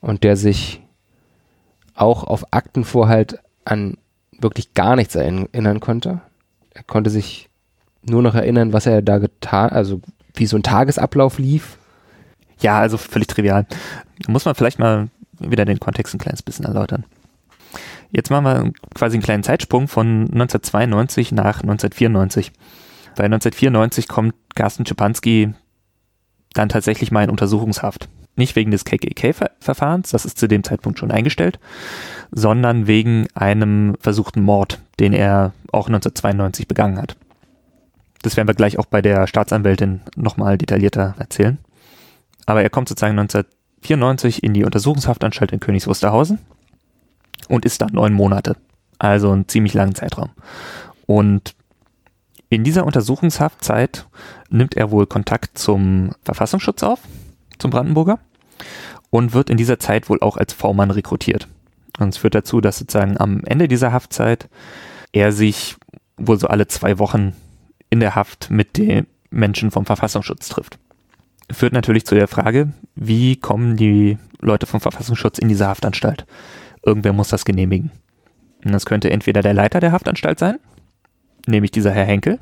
und der sich auch auf Aktenvorhalt an wirklich gar nichts erinnern konnte. Er konnte sich nur noch erinnern, was er da getan, also wie so ein Tagesablauf lief. Ja, also völlig trivial. Muss man vielleicht mal wieder den Kontext ein kleines bisschen erläutern. Jetzt machen wir quasi einen kleinen Zeitsprung von 1992 nach 1994. Bei 1994 kommt Carsten Schipanski dann tatsächlich mal in Untersuchungshaft. Nicht wegen des KKK-Verfahrens, das ist zu dem Zeitpunkt schon eingestellt, sondern wegen einem versuchten Mord, den er auch 1992 begangen hat. Das werden wir gleich auch bei der Staatsanwältin nochmal detaillierter erzählen. Aber er kommt sozusagen 1994 in die Untersuchungshaftanstalt in Königs Wusterhausen und ist da neun Monate. Also einen ziemlich langen Zeitraum. Und in dieser Untersuchungshaftzeit nimmt er wohl Kontakt zum Verfassungsschutz auf, zum Brandenburger, und wird in dieser Zeit wohl auch als V-Mann rekrutiert. Und es führt dazu, dass sozusagen am Ende dieser Haftzeit er sich wohl so alle zwei Wochen in der Haft mit den Menschen vom Verfassungsschutz trifft. führt natürlich zu der Frage, wie kommen die Leute vom Verfassungsschutz in diese Haftanstalt? Irgendwer muss das genehmigen. Und das könnte entweder der Leiter der Haftanstalt sein, nämlich dieser Herr Henkel,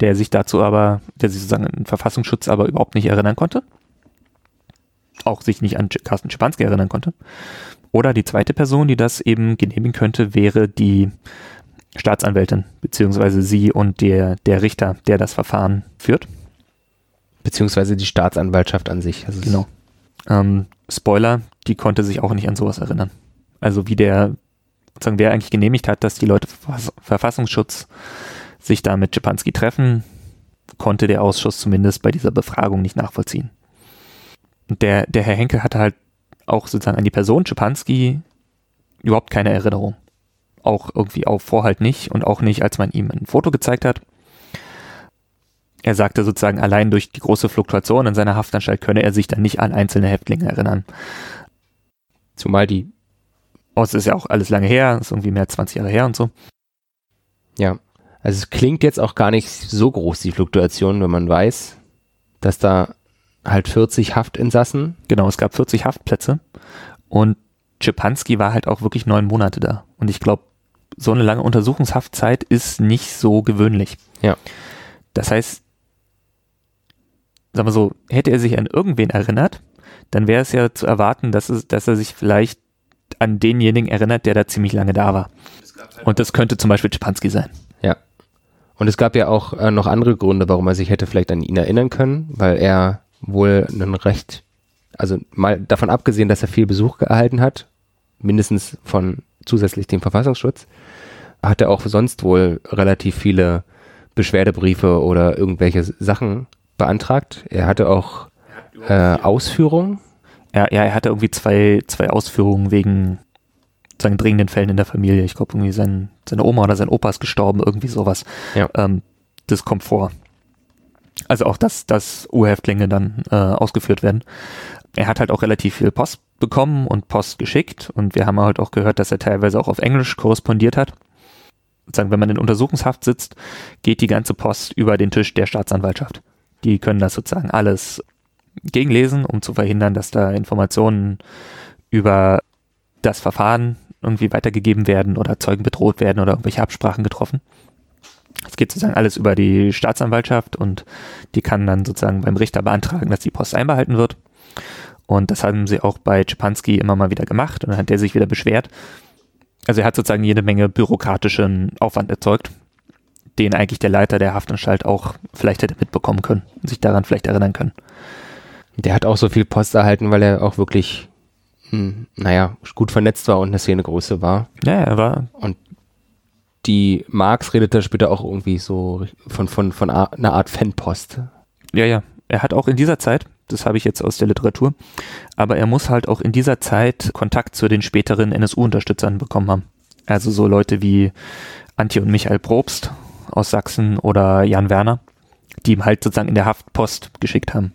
der sich dazu aber, der sich sozusagen an Verfassungsschutz aber überhaupt nicht erinnern konnte. Auch sich nicht an Carsten Schipanski erinnern konnte. Oder die zweite Person, die das eben genehmigen könnte, wäre die Staatsanwältin, beziehungsweise sie und der, der Richter, der das Verfahren führt. Beziehungsweise die Staatsanwaltschaft an sich. Also genau. Ähm, Spoiler, die konnte sich auch nicht an sowas erinnern. Also wie der, sozusagen wer eigentlich genehmigt hat, dass die Leute Verfassungsschutz sich da mit Schipanski treffen, konnte der Ausschuss zumindest bei dieser Befragung nicht nachvollziehen. Und der, der Herr Henkel hatte halt auch sozusagen an die Person Schipanski überhaupt keine Erinnerung. Auch irgendwie auf Vorhalt nicht und auch nicht, als man ihm ein Foto gezeigt hat. Er sagte sozusagen, allein durch die große Fluktuation in seiner Haftanstalt könne er sich dann nicht an einzelne Häftlinge erinnern. Zumal die. Oh, es ist ja auch alles lange her, ist irgendwie mehr als 20 Jahre her und so. Ja, also es klingt jetzt auch gar nicht so groß, die Fluktuation, wenn man weiß, dass da halt 40 Haftinsassen. Genau, es gab 40 Haftplätze und Czepanski war halt auch wirklich neun Monate da. Und ich glaube, so eine lange Untersuchungshaftzeit ist nicht so gewöhnlich. Ja. Das heißt, sagen wir so, hätte er sich an irgendwen erinnert, dann wäre es ja zu erwarten, dass, es, dass er sich vielleicht an denjenigen erinnert, der da ziemlich lange da war. Und das könnte zum Beispiel Czepanski sein. Ja. Und es gab ja auch äh, noch andere Gründe, warum er sich hätte vielleicht an ihn erinnern können, weil er wohl ein recht, also mal davon abgesehen, dass er viel Besuch erhalten hat, mindestens von zusätzlich dem Verfassungsschutz, hat er auch sonst wohl relativ viele Beschwerdebriefe oder irgendwelche Sachen beantragt. Er hatte auch äh, Ausführungen. Ja, ja, er hatte irgendwie zwei, zwei Ausführungen wegen seinen dringenden Fällen in der Familie. Ich glaube, irgendwie sein, seine Oma oder sein Opa ist gestorben, irgendwie sowas. Ja. Ähm, das kommt vor. Also auch, dass, dass U-Häftlinge dann äh, ausgeführt werden. Er hat halt auch relativ viel Post bekommen und Post geschickt und wir haben halt auch gehört, dass er teilweise auch auf Englisch korrespondiert hat. Sagen, wenn man in Untersuchungshaft sitzt, geht die ganze Post über den Tisch der Staatsanwaltschaft. Die können das sozusagen alles gegenlesen, um zu verhindern, dass da Informationen über das Verfahren irgendwie weitergegeben werden oder Zeugen bedroht werden oder irgendwelche Absprachen getroffen. Es geht sozusagen alles über die Staatsanwaltschaft und die kann dann sozusagen beim Richter beantragen, dass die Post einbehalten wird. Und das haben sie auch bei Czepanski immer mal wieder gemacht und dann hat der sich wieder beschwert. Also er hat sozusagen jede Menge bürokratischen Aufwand erzeugt, den eigentlich der Leiter der Haftanstalt auch vielleicht hätte mitbekommen können und sich daran vielleicht erinnern können. Der hat auch so viel Post erhalten, weil er auch wirklich, hm, naja, gut vernetzt war und eine Szenegröße war. Ja, er war. Und die Marx redet da später auch irgendwie so von, von, von einer Art Fanpost. Ja, ja. Er hat auch in dieser Zeit, das habe ich jetzt aus der Literatur, aber er muss halt auch in dieser Zeit Kontakt zu den späteren NSU-Unterstützern bekommen haben. Also so Leute wie Antje und Michael Probst aus Sachsen oder Jan Werner, die ihm halt sozusagen in der Haftpost geschickt haben.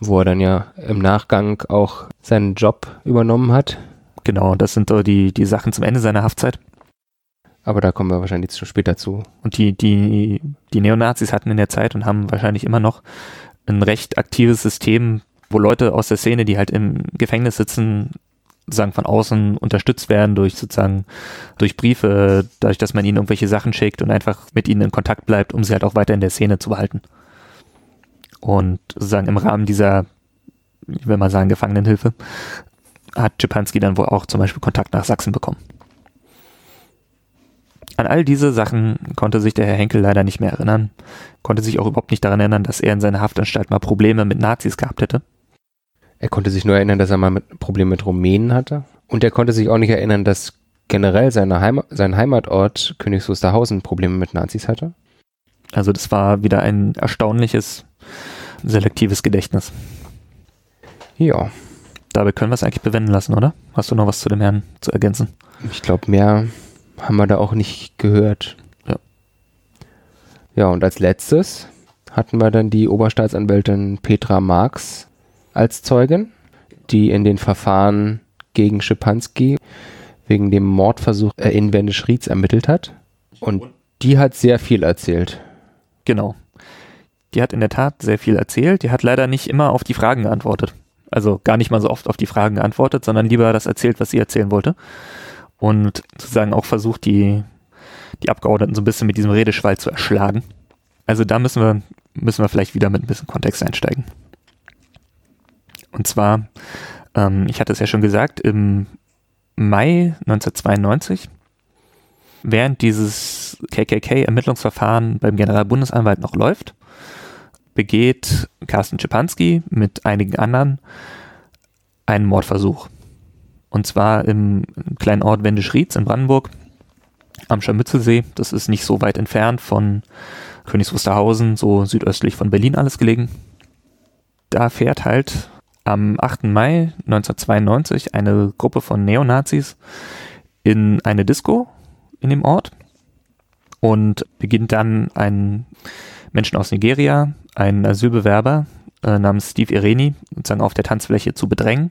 Wo er dann ja im Nachgang auch seinen Job übernommen hat. Genau, das sind so die, die Sachen zum Ende seiner Haftzeit. Aber da kommen wir wahrscheinlich schon später zu. Und die, die, die Neonazis hatten in der Zeit und haben wahrscheinlich immer noch ein recht aktives System, wo Leute aus der Szene, die halt im Gefängnis sitzen, sozusagen von außen unterstützt werden durch sozusagen durch Briefe, dadurch, dass man ihnen irgendwelche Sachen schickt und einfach mit ihnen in Kontakt bleibt, um sie halt auch weiter in der Szene zu behalten. Und sozusagen im Rahmen dieser, ich will mal sagen, Gefangenenhilfe, hat Czepanski dann wohl auch zum Beispiel Kontakt nach Sachsen bekommen. An all diese Sachen konnte sich der Herr Henkel leider nicht mehr erinnern, konnte sich auch überhaupt nicht daran erinnern, dass er in seiner Haftanstalt mal Probleme mit Nazis gehabt hätte. Er konnte sich nur erinnern, dass er mal Probleme mit Rumänen hatte. Und er konnte sich auch nicht erinnern, dass generell seine Heim sein Heimatort Königs Wusterhausen Probleme mit Nazis hatte. Also das war wieder ein erstaunliches, selektives Gedächtnis. Ja. Dabei können wir es eigentlich bewenden lassen, oder? Hast du noch was zu dem Herrn zu ergänzen? Ich glaube, mehr haben wir da auch nicht gehört. Ja. Ja, und als letztes hatten wir dann die Oberstaatsanwältin Petra Marx als Zeugin, die in den Verfahren gegen Schipanski wegen dem Mordversuch äh, in Wendisch-Rietz ermittelt hat. Und die hat sehr viel erzählt. Genau. die hat in der Tat sehr viel erzählt. Die hat leider nicht immer auf die Fragen geantwortet. Also gar nicht mal so oft auf die Fragen geantwortet, sondern lieber das erzählt, was sie erzählen wollte. Und sozusagen auch versucht, die, die Abgeordneten so ein bisschen mit diesem Redeschwall zu erschlagen. Also da müssen wir, müssen wir vielleicht wieder mit ein bisschen Kontext einsteigen. Und zwar, ähm, ich hatte es ja schon gesagt, im Mai 1992, während dieses KKK-Ermittlungsverfahren beim Generalbundesanwalt noch läuft, begeht Carsten Schipanski mit einigen anderen einen Mordversuch. Und zwar im kleinen Ort Wendisch-Rietz in Brandenburg am Scharmützelsee. Das ist nicht so weit entfernt von Königs Wusterhausen, so südöstlich von Berlin alles gelegen. Da fährt halt am 8. Mai 1992 eine Gruppe von Neonazis in eine Disco in dem Ort und beginnt dann einen Menschen aus Nigeria, einen Asylbewerber äh, namens Steve Ireni, sozusagen auf der Tanzfläche zu bedrängen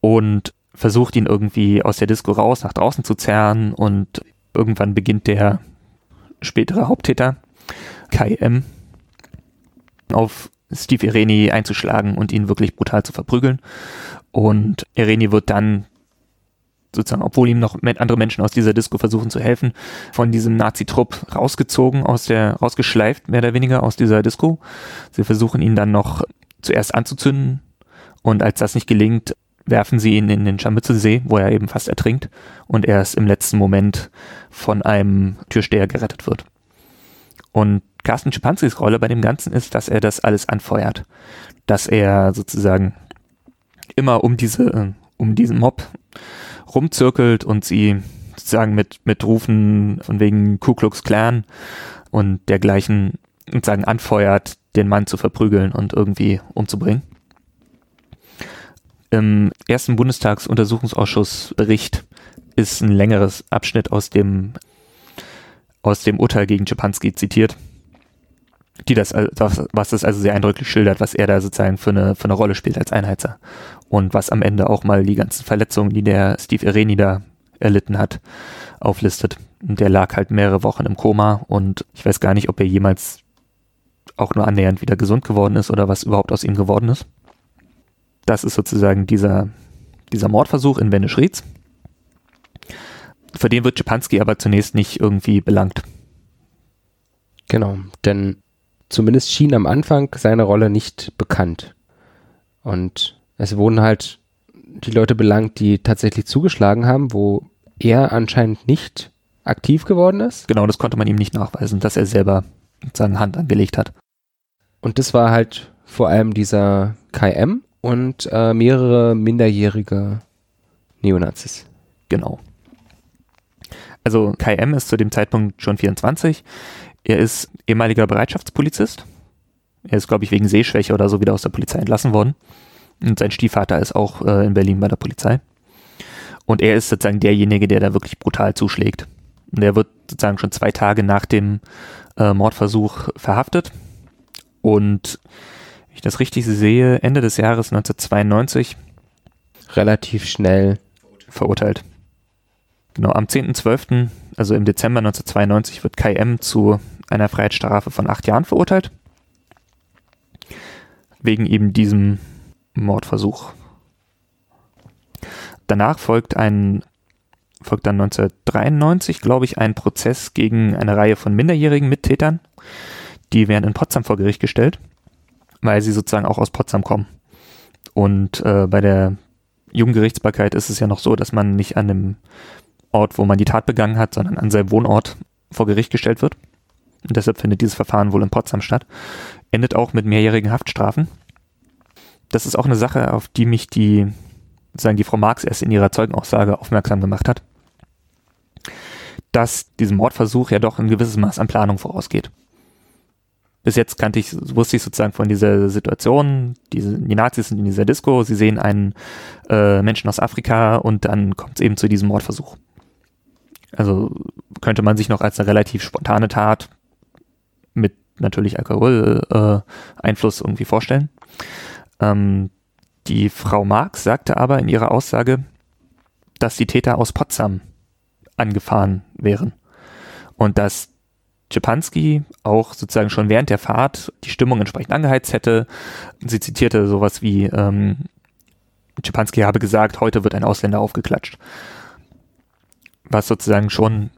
und versucht ihn irgendwie aus der Disco raus nach draußen zu zerren und irgendwann beginnt der spätere Haupttäter Kai M. auf Steve Ireni einzuschlagen und ihn wirklich brutal zu verprügeln. Und Ireni wird dann sozusagen, obwohl ihm noch andere Menschen aus dieser Disco versuchen zu helfen, von diesem Nazi-Trupp rausgezogen, aus der, rausgeschleift, mehr oder weniger aus dieser Disco. Sie versuchen ihn dann noch zuerst anzuzünden und als das nicht gelingt, werfen sie ihn in den Scharmützelsee, wo er eben fast ertrinkt und erst im letzten Moment von einem Türsteher gerettet wird. Und Carsten Schipanskis Rolle bei dem Ganzen ist, dass er das alles anfeuert. Dass er sozusagen immer um diese, um diesen Mob rumzirkelt und sie sozusagen mit, mit Rufen von wegen Ku Klux Klan und dergleichen sozusagen anfeuert, den Mann zu verprügeln und irgendwie umzubringen. Im ersten Bundestagsuntersuchungsausschussbericht ist ein längeres Abschnitt aus dem, aus dem Urteil gegen Czepanski zitiert die das, was das also sehr eindrücklich schildert, was er da sozusagen für eine, für eine Rolle spielt als Einheizer. Und was am Ende auch mal die ganzen Verletzungen, die der Steve Ireni da erlitten hat, auflistet. Und der lag halt mehrere Wochen im Koma und ich weiß gar nicht, ob er jemals auch nur annähernd wieder gesund geworden ist oder was überhaupt aus ihm geworden ist. Das ist sozusagen dieser, dieser Mordversuch in Wendisch-Rietz. Für den wird Czepanski aber zunächst nicht irgendwie belangt. Genau, denn zumindest schien am Anfang seine Rolle nicht bekannt. Und es wurden halt die Leute belangt, die tatsächlich zugeschlagen haben, wo er anscheinend nicht aktiv geworden ist. Genau, das konnte man ihm nicht nachweisen, dass er selber seine Hand angelegt hat. Und das war halt vor allem dieser KM und äh, mehrere minderjährige Neonazis. Genau. Also KM ist zu dem Zeitpunkt schon 24. Er ist ehemaliger Bereitschaftspolizist. Er ist, glaube ich, wegen Sehschwäche oder so wieder aus der Polizei entlassen worden. Und sein Stiefvater ist auch äh, in Berlin bei der Polizei. Und er ist sozusagen derjenige, der da wirklich brutal zuschlägt. Und er wird sozusagen schon zwei Tage nach dem äh, Mordversuch verhaftet. Und ich das richtig sehe, Ende des Jahres 1992 relativ schnell verurteilt. Genau, am 10.12., also im Dezember 1992, wird Kai M. zu einer Freiheitsstrafe von acht Jahren verurteilt. Wegen eben diesem Mordversuch. Danach folgt ein, folgt dann 1993, glaube ich, ein Prozess gegen eine Reihe von minderjährigen Mittätern. Die werden in Potsdam vor Gericht gestellt, weil sie sozusagen auch aus Potsdam kommen. Und äh, bei der Jugendgerichtsbarkeit ist es ja noch so, dass man nicht an dem Ort, wo man die Tat begangen hat, sondern an seinem Wohnort vor Gericht gestellt wird. Und deshalb findet dieses Verfahren wohl in Potsdam statt. Endet auch mit mehrjährigen Haftstrafen. Das ist auch eine Sache, auf die mich die, sagen die Frau Marx erst in ihrer Zeugenaussage aufmerksam gemacht hat. Dass diesem Mordversuch ja doch ein gewisses Maß an Planung vorausgeht. Bis jetzt kannte ich, wusste ich sozusagen von dieser Situation, diese, die Nazis sind in dieser Disco, sie sehen einen äh, Menschen aus Afrika und dann kommt es eben zu diesem Mordversuch. Also könnte man sich noch als eine relativ spontane Tat mit natürlich Alkoholeinfluss äh, irgendwie vorstellen. Ähm, die Frau Marx sagte aber in ihrer Aussage, dass die Täter aus Potsdam angefahren wären und dass Czepanski auch sozusagen schon während der Fahrt die Stimmung entsprechend angeheizt hätte. Sie zitierte sowas wie, ähm, Czepanski habe gesagt, heute wird ein Ausländer aufgeklatscht. Was sozusagen schon,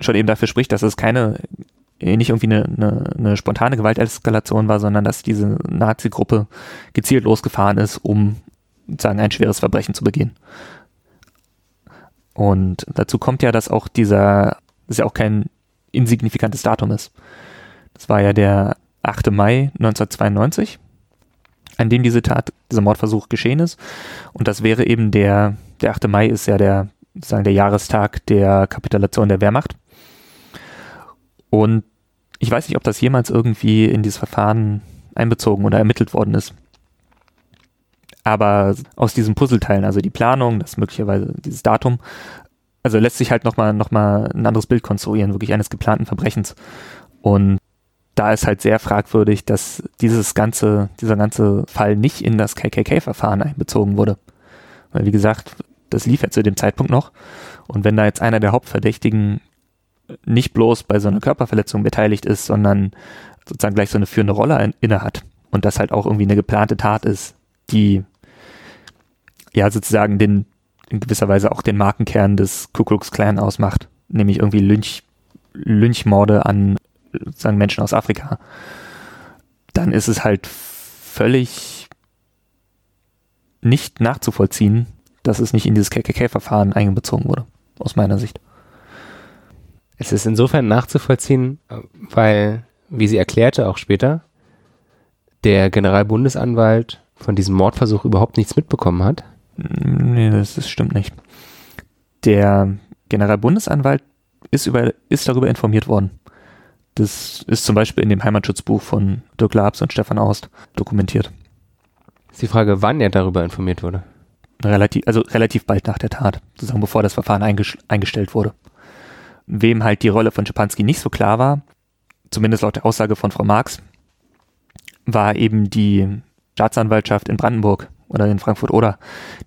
schon eben dafür spricht, dass es keine, nicht irgendwie eine, eine, eine spontane Gewalteskalation war, sondern dass diese Nazi-Gruppe gezielt losgefahren ist, um sozusagen ein schweres Verbrechen zu begehen. Und dazu kommt ja, dass auch dieser, das ist ja auch kein insignifikantes Datum ist. Das war ja der 8. Mai 1992, an dem diese Tat, dieser Mordversuch geschehen ist. Und das wäre eben der, der 8. Mai ist ja der, sozusagen der Jahrestag der Kapitulation der Wehrmacht. Und ich weiß nicht, ob das jemals irgendwie in dieses Verfahren einbezogen oder ermittelt worden ist. Aber aus diesen Puzzleteilen, also die Planung, das möglicherweise dieses Datum, also lässt sich halt nochmal noch mal ein anderes Bild konstruieren, wirklich eines geplanten Verbrechens. Und da ist halt sehr fragwürdig, dass dieses ganze, dieser ganze Fall nicht in das KKK-Verfahren einbezogen wurde. Weil, wie gesagt, das lief ja zu dem Zeitpunkt noch. Und wenn da jetzt einer der Hauptverdächtigen nicht bloß bei so einer Körperverletzung beteiligt ist, sondern sozusagen gleich so eine führende Rolle inne hat und das halt auch irgendwie eine geplante Tat ist, die ja sozusagen den, in gewisser Weise auch den Markenkern des Ku Klux Klan ausmacht, nämlich irgendwie Lynch, Lynchmorde an sozusagen Menschen aus Afrika, dann ist es halt völlig nicht nachzuvollziehen, dass es nicht in dieses KKK-Verfahren einbezogen wurde, aus meiner Sicht. Es ist insofern nachzuvollziehen, weil, wie sie erklärte auch später, der Generalbundesanwalt von diesem Mordversuch überhaupt nichts mitbekommen hat Nee, das, das stimmt nicht. Der Generalbundesanwalt ist, über, ist darüber informiert worden. Das ist zum Beispiel in dem Heimatschutzbuch von Dirk Labs und Stefan Aust dokumentiert. Ist die Frage, wann er darüber informiert wurde? Relativ, also relativ bald nach der Tat, sozusagen bevor das Verfahren eingestellt wurde. Wem halt die Rolle von Schipanski nicht so klar war, zumindest laut der Aussage von Frau Marx, war eben die Staatsanwaltschaft in Brandenburg, oder in Frankfurt oder,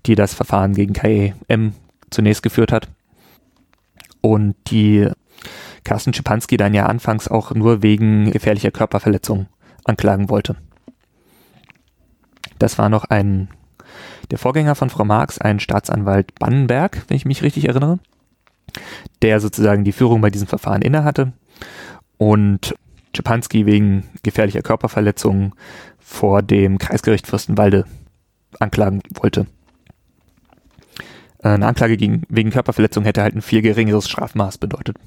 die das Verfahren gegen KEM zunächst geführt hat. Und die Carsten Schipanski dann ja anfangs auch nur wegen gefährlicher Körperverletzung anklagen wollte. Das war noch ein, der Vorgänger von Frau Marx, ein Staatsanwalt Bannenberg, wenn ich mich richtig erinnere, der sozusagen die Führung bei diesem Verfahren innehatte und Schipanski wegen gefährlicher Körperverletzung vor dem Kreisgericht Fürstenwalde anklagen wollte. Äh, eine Anklage gegen, wegen Körperverletzung hätte halt ein viel geringeres Strafmaß bedeutet.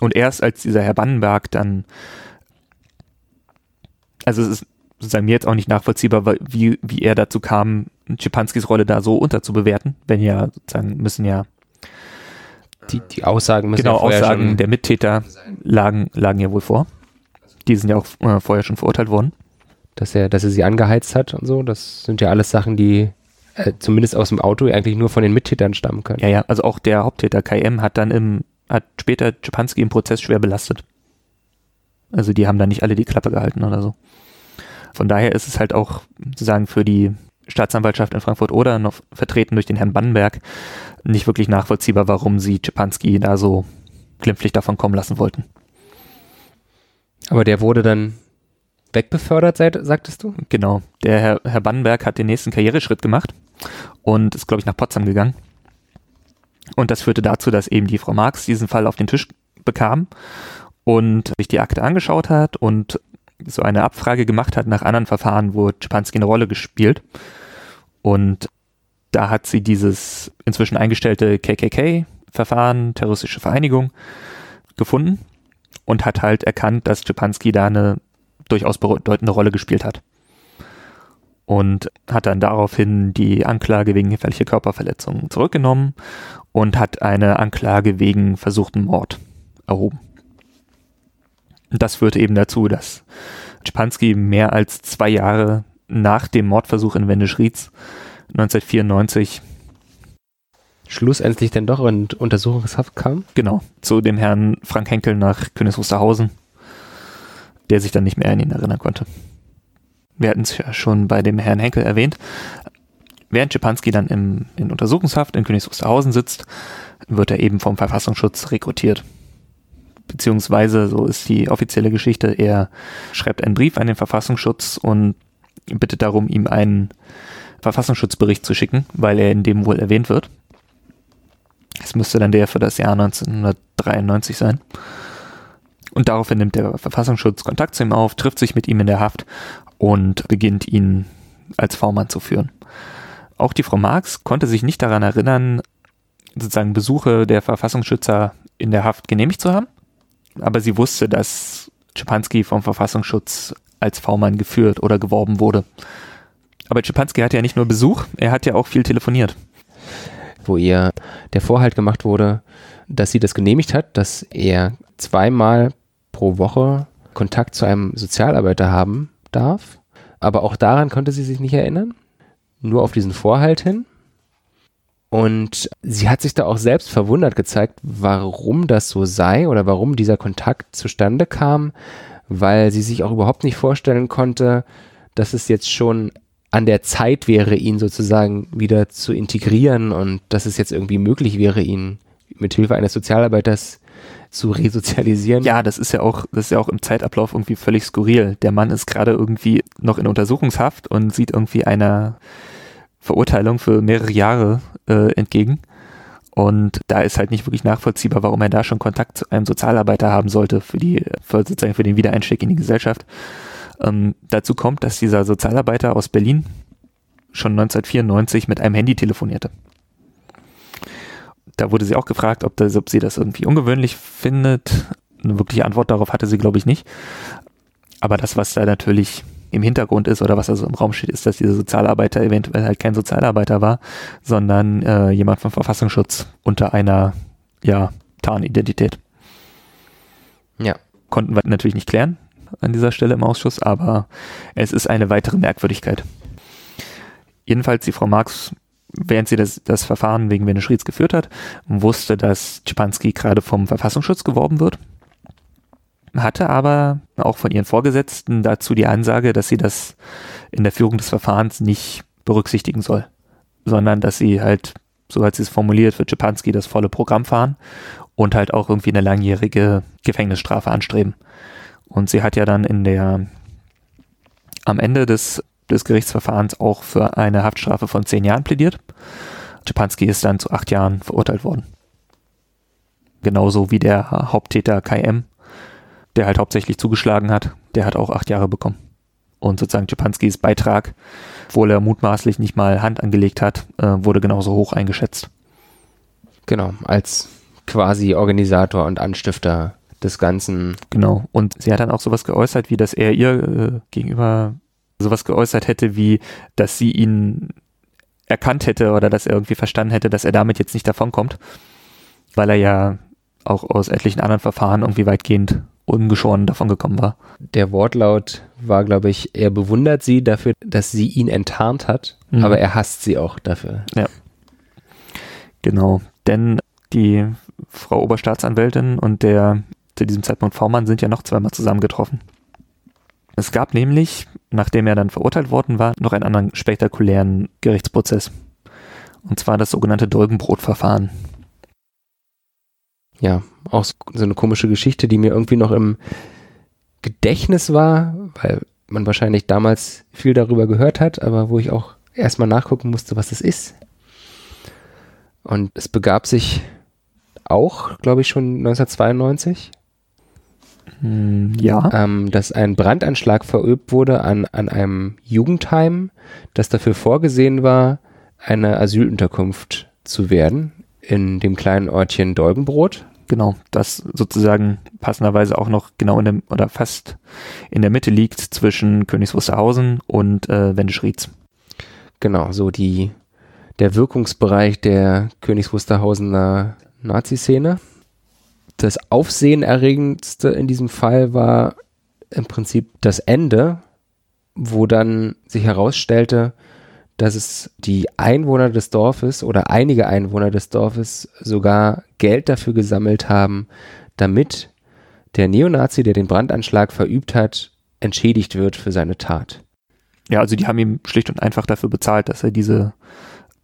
Und erst als dieser Herr Bannenberg dann, also es ist sozusagen mir jetzt auch nicht nachvollziehbar, wie, wie er dazu kam, Schipanskis Rolle da so unterzubewerten, wenn ja sozusagen müssen ja die, die Aussagen müssen genau, ja Aussagen der Mittäter lagen, lagen ja wohl vor. Die sind ja auch äh, vorher schon verurteilt worden dass er, dass er sie angeheizt hat und so. Das sind ja alles Sachen, die äh, zumindest aus dem Auto eigentlich nur von den Mittätern stammen können. Ja, ja, also auch der Haupttäter KM hat dann im, hat später Czepanski im Prozess schwer belastet. Also die haben da nicht alle die Klappe gehalten oder so. Von daher ist es halt auch sozusagen für die Staatsanwaltschaft in Frankfurt oder noch vertreten durch den Herrn Bannenberg nicht wirklich nachvollziehbar, warum sie Czepanski da so glimpflich davon kommen lassen wollten. Aber der wurde dann wegbefördert, sagtest du? Genau. Der Herr, Herr Bannenberg hat den nächsten Karriereschritt gemacht und ist, glaube ich, nach Potsdam gegangen. Und das führte dazu, dass eben die Frau Marx diesen Fall auf den Tisch bekam und sich die Akte angeschaut hat und so eine Abfrage gemacht hat nach anderen Verfahren, wo Czepanski eine Rolle gespielt. Und da hat sie dieses inzwischen eingestellte KKK-Verfahren, terroristische Vereinigung, gefunden und hat halt erkannt, dass Czepanski da eine durchaus bedeutende Rolle gespielt hat. Und hat dann daraufhin die Anklage wegen gefährlicher Körperverletzung zurückgenommen und hat eine Anklage wegen versuchten Mord erhoben. das führte eben dazu, dass Schipanski mehr als zwei Jahre nach dem Mordversuch in Wendisch-Rietz 1994 schlussendlich denn doch in Untersuchungshaft kam? Genau, zu dem Herrn Frank Henkel nach Königs Wusterhausen der sich dann nicht mehr an ihn erinnern konnte. Wir hatten es ja schon bei dem Herrn Henkel erwähnt. Während Schipanski dann im, in Untersuchungshaft in Königs Wusterhausen sitzt, wird er eben vom Verfassungsschutz rekrutiert. beziehungsweise, so ist die offizielle Geschichte, er schreibt einen Brief an den Verfassungsschutz und bittet darum, ihm einen Verfassungsschutzbericht zu schicken, weil er in dem wohl erwähnt wird. Es müsste dann der für das Jahr 1993 sein. Und daraufhin nimmt der Verfassungsschutz Kontakt zu ihm auf, trifft sich mit ihm in der Haft und beginnt ihn als V-Mann zu führen. Auch die Frau Marx konnte sich nicht daran erinnern, sozusagen Besuche der Verfassungsschützer in der Haft genehmigt zu haben, aber sie wusste, dass Schipanski vom Verfassungsschutz als V-Mann geführt oder geworben wurde. Aber Schipanski hat ja nicht nur Besuch, er hat ja auch viel telefoniert. Wo ihr der Vorhalt gemacht wurde, dass sie das genehmigt hat, dass er zweimal pro Woche Kontakt zu einem Sozialarbeiter haben darf. Aber auch daran konnte sie sich nicht erinnern. Nur auf diesen Vorhalt hin. Und sie hat sich da auch selbst verwundert gezeigt, warum das so sei oder warum dieser Kontakt zustande kam, weil sie sich auch überhaupt nicht vorstellen konnte, dass es jetzt schon an der Zeit wäre, ihn sozusagen wieder zu integrieren und dass es jetzt irgendwie möglich wäre, ihn mit Hilfe eines Sozialarbeiters zu resozialisieren. Ja, das ist ja auch, das ist ja auch im Zeitablauf irgendwie völlig skurril. Der Mann ist gerade irgendwie noch in Untersuchungshaft und sieht irgendwie einer Verurteilung für mehrere Jahre äh, entgegen. Und da ist halt nicht wirklich nachvollziehbar, warum er da schon Kontakt zu einem Sozialarbeiter haben sollte für die, für sozusagen für den Wiedereinstieg in die Gesellschaft. Ähm, dazu kommt, dass dieser Sozialarbeiter aus Berlin schon 1994 mit einem Handy telefonierte da wurde sie auch gefragt, ob, das, ob sie das irgendwie ungewöhnlich findet. Eine wirkliche Antwort darauf hatte sie, glaube ich, nicht. Aber das, was da natürlich im Hintergrund ist oder was also im Raum steht, ist, dass dieser Sozialarbeiter eventuell halt kein Sozialarbeiter war, sondern äh, jemand vom Verfassungsschutz unter einer ja, Tarnidentität. Ja. Konnten wir natürlich nicht klären an dieser Stelle im Ausschuss, aber es ist eine weitere Merkwürdigkeit. Jedenfalls, die Frau Marx während sie das, das Verfahren wegen Veneschrieds geführt hat, wusste, dass Czepanski gerade vom Verfassungsschutz geworben wird, hatte aber auch von ihren Vorgesetzten dazu die Ansage, dass sie das in der Führung des Verfahrens nicht berücksichtigen soll, sondern dass sie halt, so hat sie es formuliert, für Czepanski das volle Programm fahren und halt auch irgendwie eine langjährige Gefängnisstrafe anstreben. Und sie hat ja dann in der am Ende des des Gerichtsverfahrens auch für eine Haftstrafe von zehn Jahren plädiert. Czepanski ist dann zu acht Jahren verurteilt worden. Genauso wie der Haupttäter KM, der halt hauptsächlich zugeschlagen hat, der hat auch acht Jahre bekommen. Und sozusagen Czepanskis Beitrag, obwohl er mutmaßlich nicht mal Hand angelegt hat, äh, wurde genauso hoch eingeschätzt. Genau, als quasi Organisator und Anstifter des Ganzen. Genau. Und sie hat dann auch sowas geäußert, wie dass er ihr äh, gegenüber sowas geäußert hätte, wie dass sie ihn erkannt hätte oder dass er irgendwie verstanden hätte, dass er damit jetzt nicht davonkommt, weil er ja auch aus etlichen anderen Verfahren irgendwie weitgehend ungeschoren davon gekommen war. Der Wortlaut war, glaube ich, er bewundert sie dafür, dass sie ihn enttarnt hat, mhm. aber er hasst sie auch dafür. Ja. Genau, denn die Frau Oberstaatsanwältin und der zu diesem Zeitpunkt V-Mann sind ja noch zweimal zusammengetroffen. Es gab nämlich, nachdem er dann verurteilt worden war, noch einen anderen spektakulären Gerichtsprozess. Und zwar das sogenannte Dolgenbrotverfahren. Ja, auch so eine komische Geschichte, die mir irgendwie noch im Gedächtnis war, weil man wahrscheinlich damals viel darüber gehört hat, aber wo ich auch erstmal nachgucken musste, was es ist. Und es begab sich auch, glaube ich, schon 1992 hm, ja. Ähm, dass ein Brandanschlag verübt wurde an, an einem Jugendheim, das dafür vorgesehen war, eine Asylunterkunft zu werden in dem kleinen Ortchen Dolgenbrot. Genau, das sozusagen passenderweise auch noch genau in dem oder fast in der Mitte liegt zwischen Königs Wusterhausen und äh, Wendischrieds. Genau, so die der Wirkungsbereich der Königs Wusterhausener Nazi-Szene das Aufsehenerregendste in diesem Fall war im Prinzip das Ende, wo dann sich herausstellte, dass es die Einwohner des Dorfes oder einige Einwohner des Dorfes sogar Geld dafür gesammelt haben, damit der Neonazi, der den Brandanschlag verübt hat, entschädigt wird für seine Tat. Ja, also die haben ihm schlicht und einfach dafür bezahlt, dass er diese,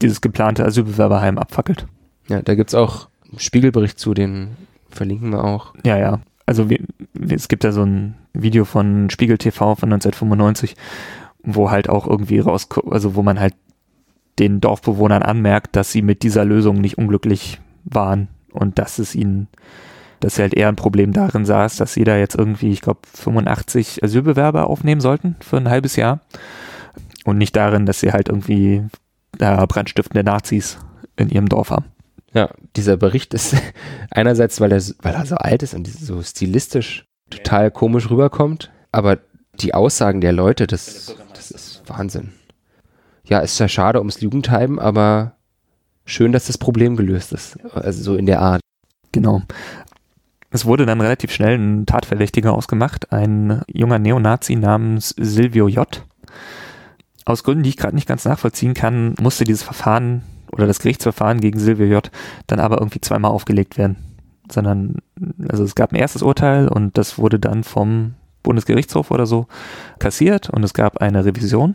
dieses geplante Asylbewerberheim abfackelt. Ja, da gibt es auch einen Spiegelbericht zu, den verlinken wir auch. Ja, ja. also wie, es gibt ja so ein Video von Spiegel TV von 1995, wo halt auch irgendwie rauskommt, also wo man halt den Dorfbewohnern anmerkt, dass sie mit dieser Lösung nicht unglücklich waren und dass es ihnen, dass sie halt eher ein Problem darin saß, dass sie da jetzt irgendwie, ich glaube, 85 Asylbewerber aufnehmen sollten für ein halbes Jahr und nicht darin, dass sie halt irgendwie äh, brandstiftende Nazis in ihrem Dorf haben. Ja, dieser Bericht ist <laughs> einerseits, weil er, weil er so alt ist und so stilistisch total komisch rüberkommt, aber die Aussagen der Leute, das, das ist Wahnsinn. Ja, ist ja schade ums Jugendheim, aber schön, dass das Problem gelöst ist. Also so in der Art. Genau. Es wurde dann relativ schnell ein Tatverdächtiger ausgemacht, ein junger Neonazi namens Silvio J. Aus Gründen, die ich gerade nicht ganz nachvollziehen kann, musste dieses Verfahren oder das Gerichtsverfahren gegen Silvio J. dann aber irgendwie zweimal aufgelegt werden. Sondern, also es gab ein erstes Urteil und das wurde dann vom Bundesgerichtshof oder so kassiert und es gab eine Revision.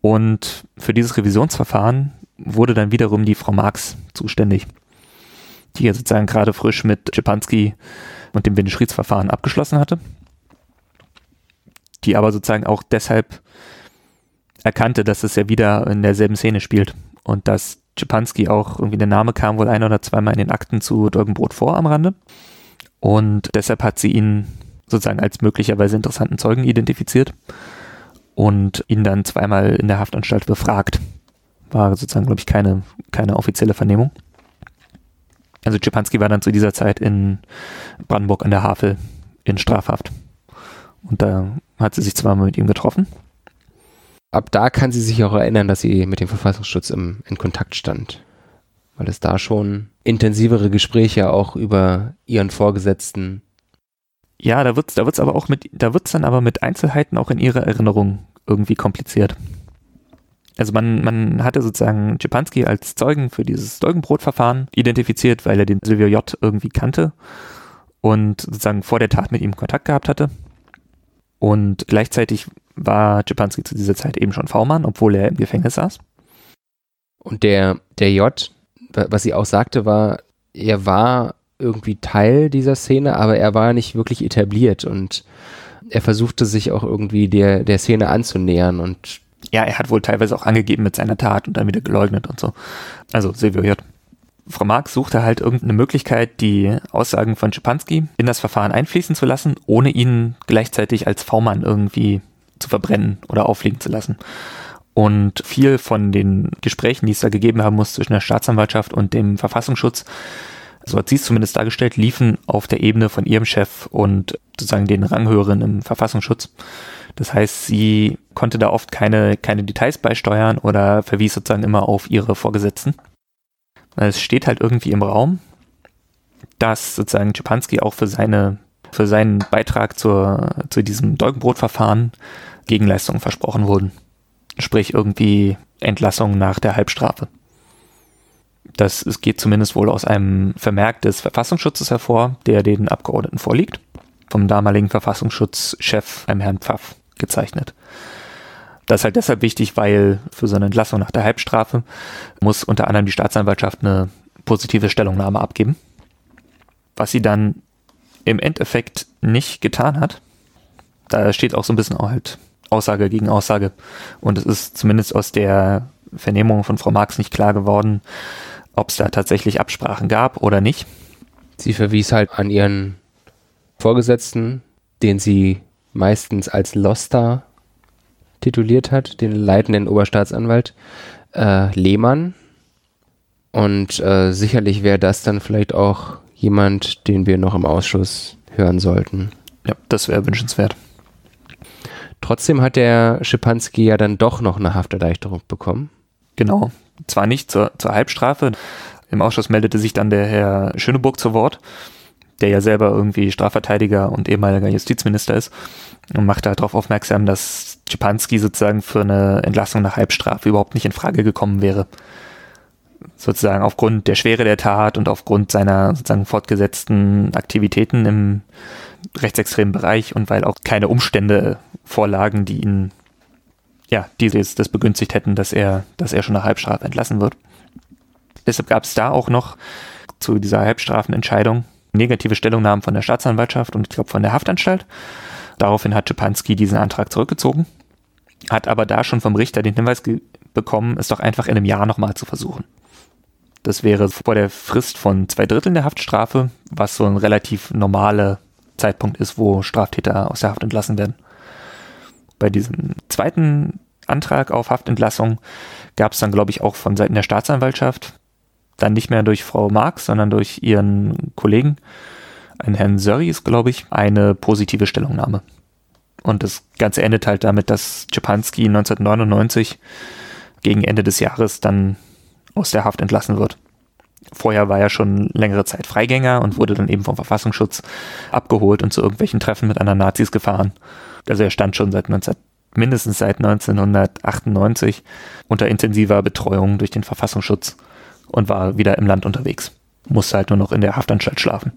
Und für dieses Revisionsverfahren wurde dann wiederum die Frau Marx zuständig, die ja sozusagen gerade frisch mit Czepanski und dem Winneschrieds-Verfahren abgeschlossen hatte, die aber sozusagen auch deshalb erkannte, dass es ja wieder in derselben Szene spielt und dass Czepanski auch irgendwie der Name kam wohl ein oder zweimal in den Akten zu Dolgenbrot vor am Rande. Und deshalb hat sie ihn sozusagen als möglicherweise interessanten Zeugen identifiziert und ihn dann zweimal in der Haftanstalt befragt. War sozusagen, glaube ich, keine, keine offizielle Vernehmung. Also Czepanski war dann zu dieser Zeit in Brandenburg an der Havel in Strafhaft. Und da hat sie sich zweimal mit ihm getroffen ab da kann sie sich auch erinnern, dass sie mit dem Verfassungsschutz im, in Kontakt stand. Weil es da schon intensivere Gespräche auch über ihren Vorgesetzten. Ja, da wird's, da wird's aber auch mit, da wird's dann aber mit Einzelheiten auch in ihrer Erinnerung irgendwie kompliziert. Also man, man hatte sozusagen Czepanski als Zeugen für dieses Zeugenbrotverfahren identifiziert, weil er den Silvio J. irgendwie kannte und sozusagen vor der Tat mit ihm Kontakt gehabt hatte. Und gleichzeitig war Czepanski zu dieser Zeit eben schon V-Mann, obwohl er im Gefängnis saß. Und der, der J, was sie auch sagte, war, er war irgendwie Teil dieser Szene, aber er war nicht wirklich etabliert und er versuchte sich auch irgendwie der, der Szene anzunähern und ja, er hat wohl teilweise auch angegeben mit seiner Tat und dann wieder geleugnet und so. Also Silvio J. Frau Marx suchte halt irgendeine Möglichkeit, die Aussagen von Schipanski in das Verfahren einfließen zu lassen, ohne ihn gleichzeitig als V-Mann irgendwie zu verbrennen oder auffliegen zu lassen. Und viel von den Gesprächen, die es da gegeben haben muss zwischen der Staatsanwaltschaft und dem Verfassungsschutz, so hat sie es zumindest dargestellt, liefen auf der Ebene von ihrem Chef und sozusagen den Ranghöheren im Verfassungsschutz. Das heißt, sie konnte da oft keine, keine Details beisteuern oder verwies sozusagen immer auf ihre Vorgesetzten. Es steht halt irgendwie im Raum, dass sozusagen Czepanski auch für seine für seinen Beitrag zur, zu diesem Dolkenbrotverfahren Gegenleistungen versprochen wurden. Sprich irgendwie Entlassung nach der Halbstrafe. Das es geht zumindest wohl aus einem Vermerk des Verfassungsschutzes hervor, der den Abgeordneten vorliegt, vom damaligen Verfassungsschutzchef, einem Herrn Pfaff, gezeichnet. Das ist halt deshalb wichtig, weil für so eine Entlassung nach der Halbstrafe muss unter anderem die Staatsanwaltschaft eine positive Stellungnahme abgeben. Was sie dann im Endeffekt nicht getan hat. Da steht auch so ein bisschen auch halt Aussage gegen Aussage. Und es ist zumindest aus der Vernehmung von Frau Marx nicht klar geworden, ob es da tatsächlich Absprachen gab oder nicht. Sie verwies halt an ihren Vorgesetzten, den sie meistens als Loster tituliert hat, den leitenden Oberstaatsanwalt äh, Lehmann. Und äh, sicherlich wäre das dann vielleicht auch jemand, den wir noch im Ausschuss hören sollten. Ja, das wäre wünschenswert. Trotzdem hat der Schipanski ja dann doch noch eine Hafterleichterung bekommen. Genau. Zwar nicht zur, zur Halbstrafe. Im Ausschuss meldete sich dann der Herr Schöneburg zu Wort, der ja selber irgendwie Strafverteidiger und ehemaliger Justizminister ist und machte halt darauf aufmerksam, dass Schipanski sozusagen für eine Entlassung nach Halbstrafe überhaupt nicht in Frage gekommen wäre sozusagen aufgrund der Schwere der Tat und aufgrund seiner sozusagen fortgesetzten Aktivitäten im rechtsextremen Bereich und weil auch keine Umstände vorlagen, die ihn, ja, die das, begünstigt hätten, dass er, dass er schon nach Halbstrafe entlassen wird. Deshalb gab es da auch noch zu dieser Halbstrafenentscheidung negative Stellungnahmen von der Staatsanwaltschaft und ich glaube von der Haftanstalt. Daraufhin hat Schipanski diesen Antrag zurückgezogen, hat aber da schon vom Richter den Hinweis bekommen, es doch einfach in einem Jahr nochmal zu versuchen. Das wäre vor der Frist von zwei Dritteln der Haftstrafe, was so ein relativ normaler Zeitpunkt ist, wo Straftäter aus der Haft entlassen werden. Bei diesem zweiten Antrag auf Haftentlassung gab es dann, glaube ich, auch von Seiten der Staatsanwaltschaft, dann nicht mehr durch Frau Marx, sondern durch ihren Kollegen, einen Herrn Sörries, glaube ich, eine positive Stellungnahme. Und das Ganze endet halt damit, dass Czepanski 1999 gegen Ende des Jahres dann aus der Haft entlassen wird. Vorher war er schon längere Zeit Freigänger und wurde dann eben vom Verfassungsschutz abgeholt und zu irgendwelchen Treffen mit anderen Nazis gefahren. Also er stand schon seit 19, mindestens seit 1998 unter intensiver Betreuung durch den Verfassungsschutz und war wieder im Land unterwegs. Musste halt nur noch in der Haftanstalt schlafen.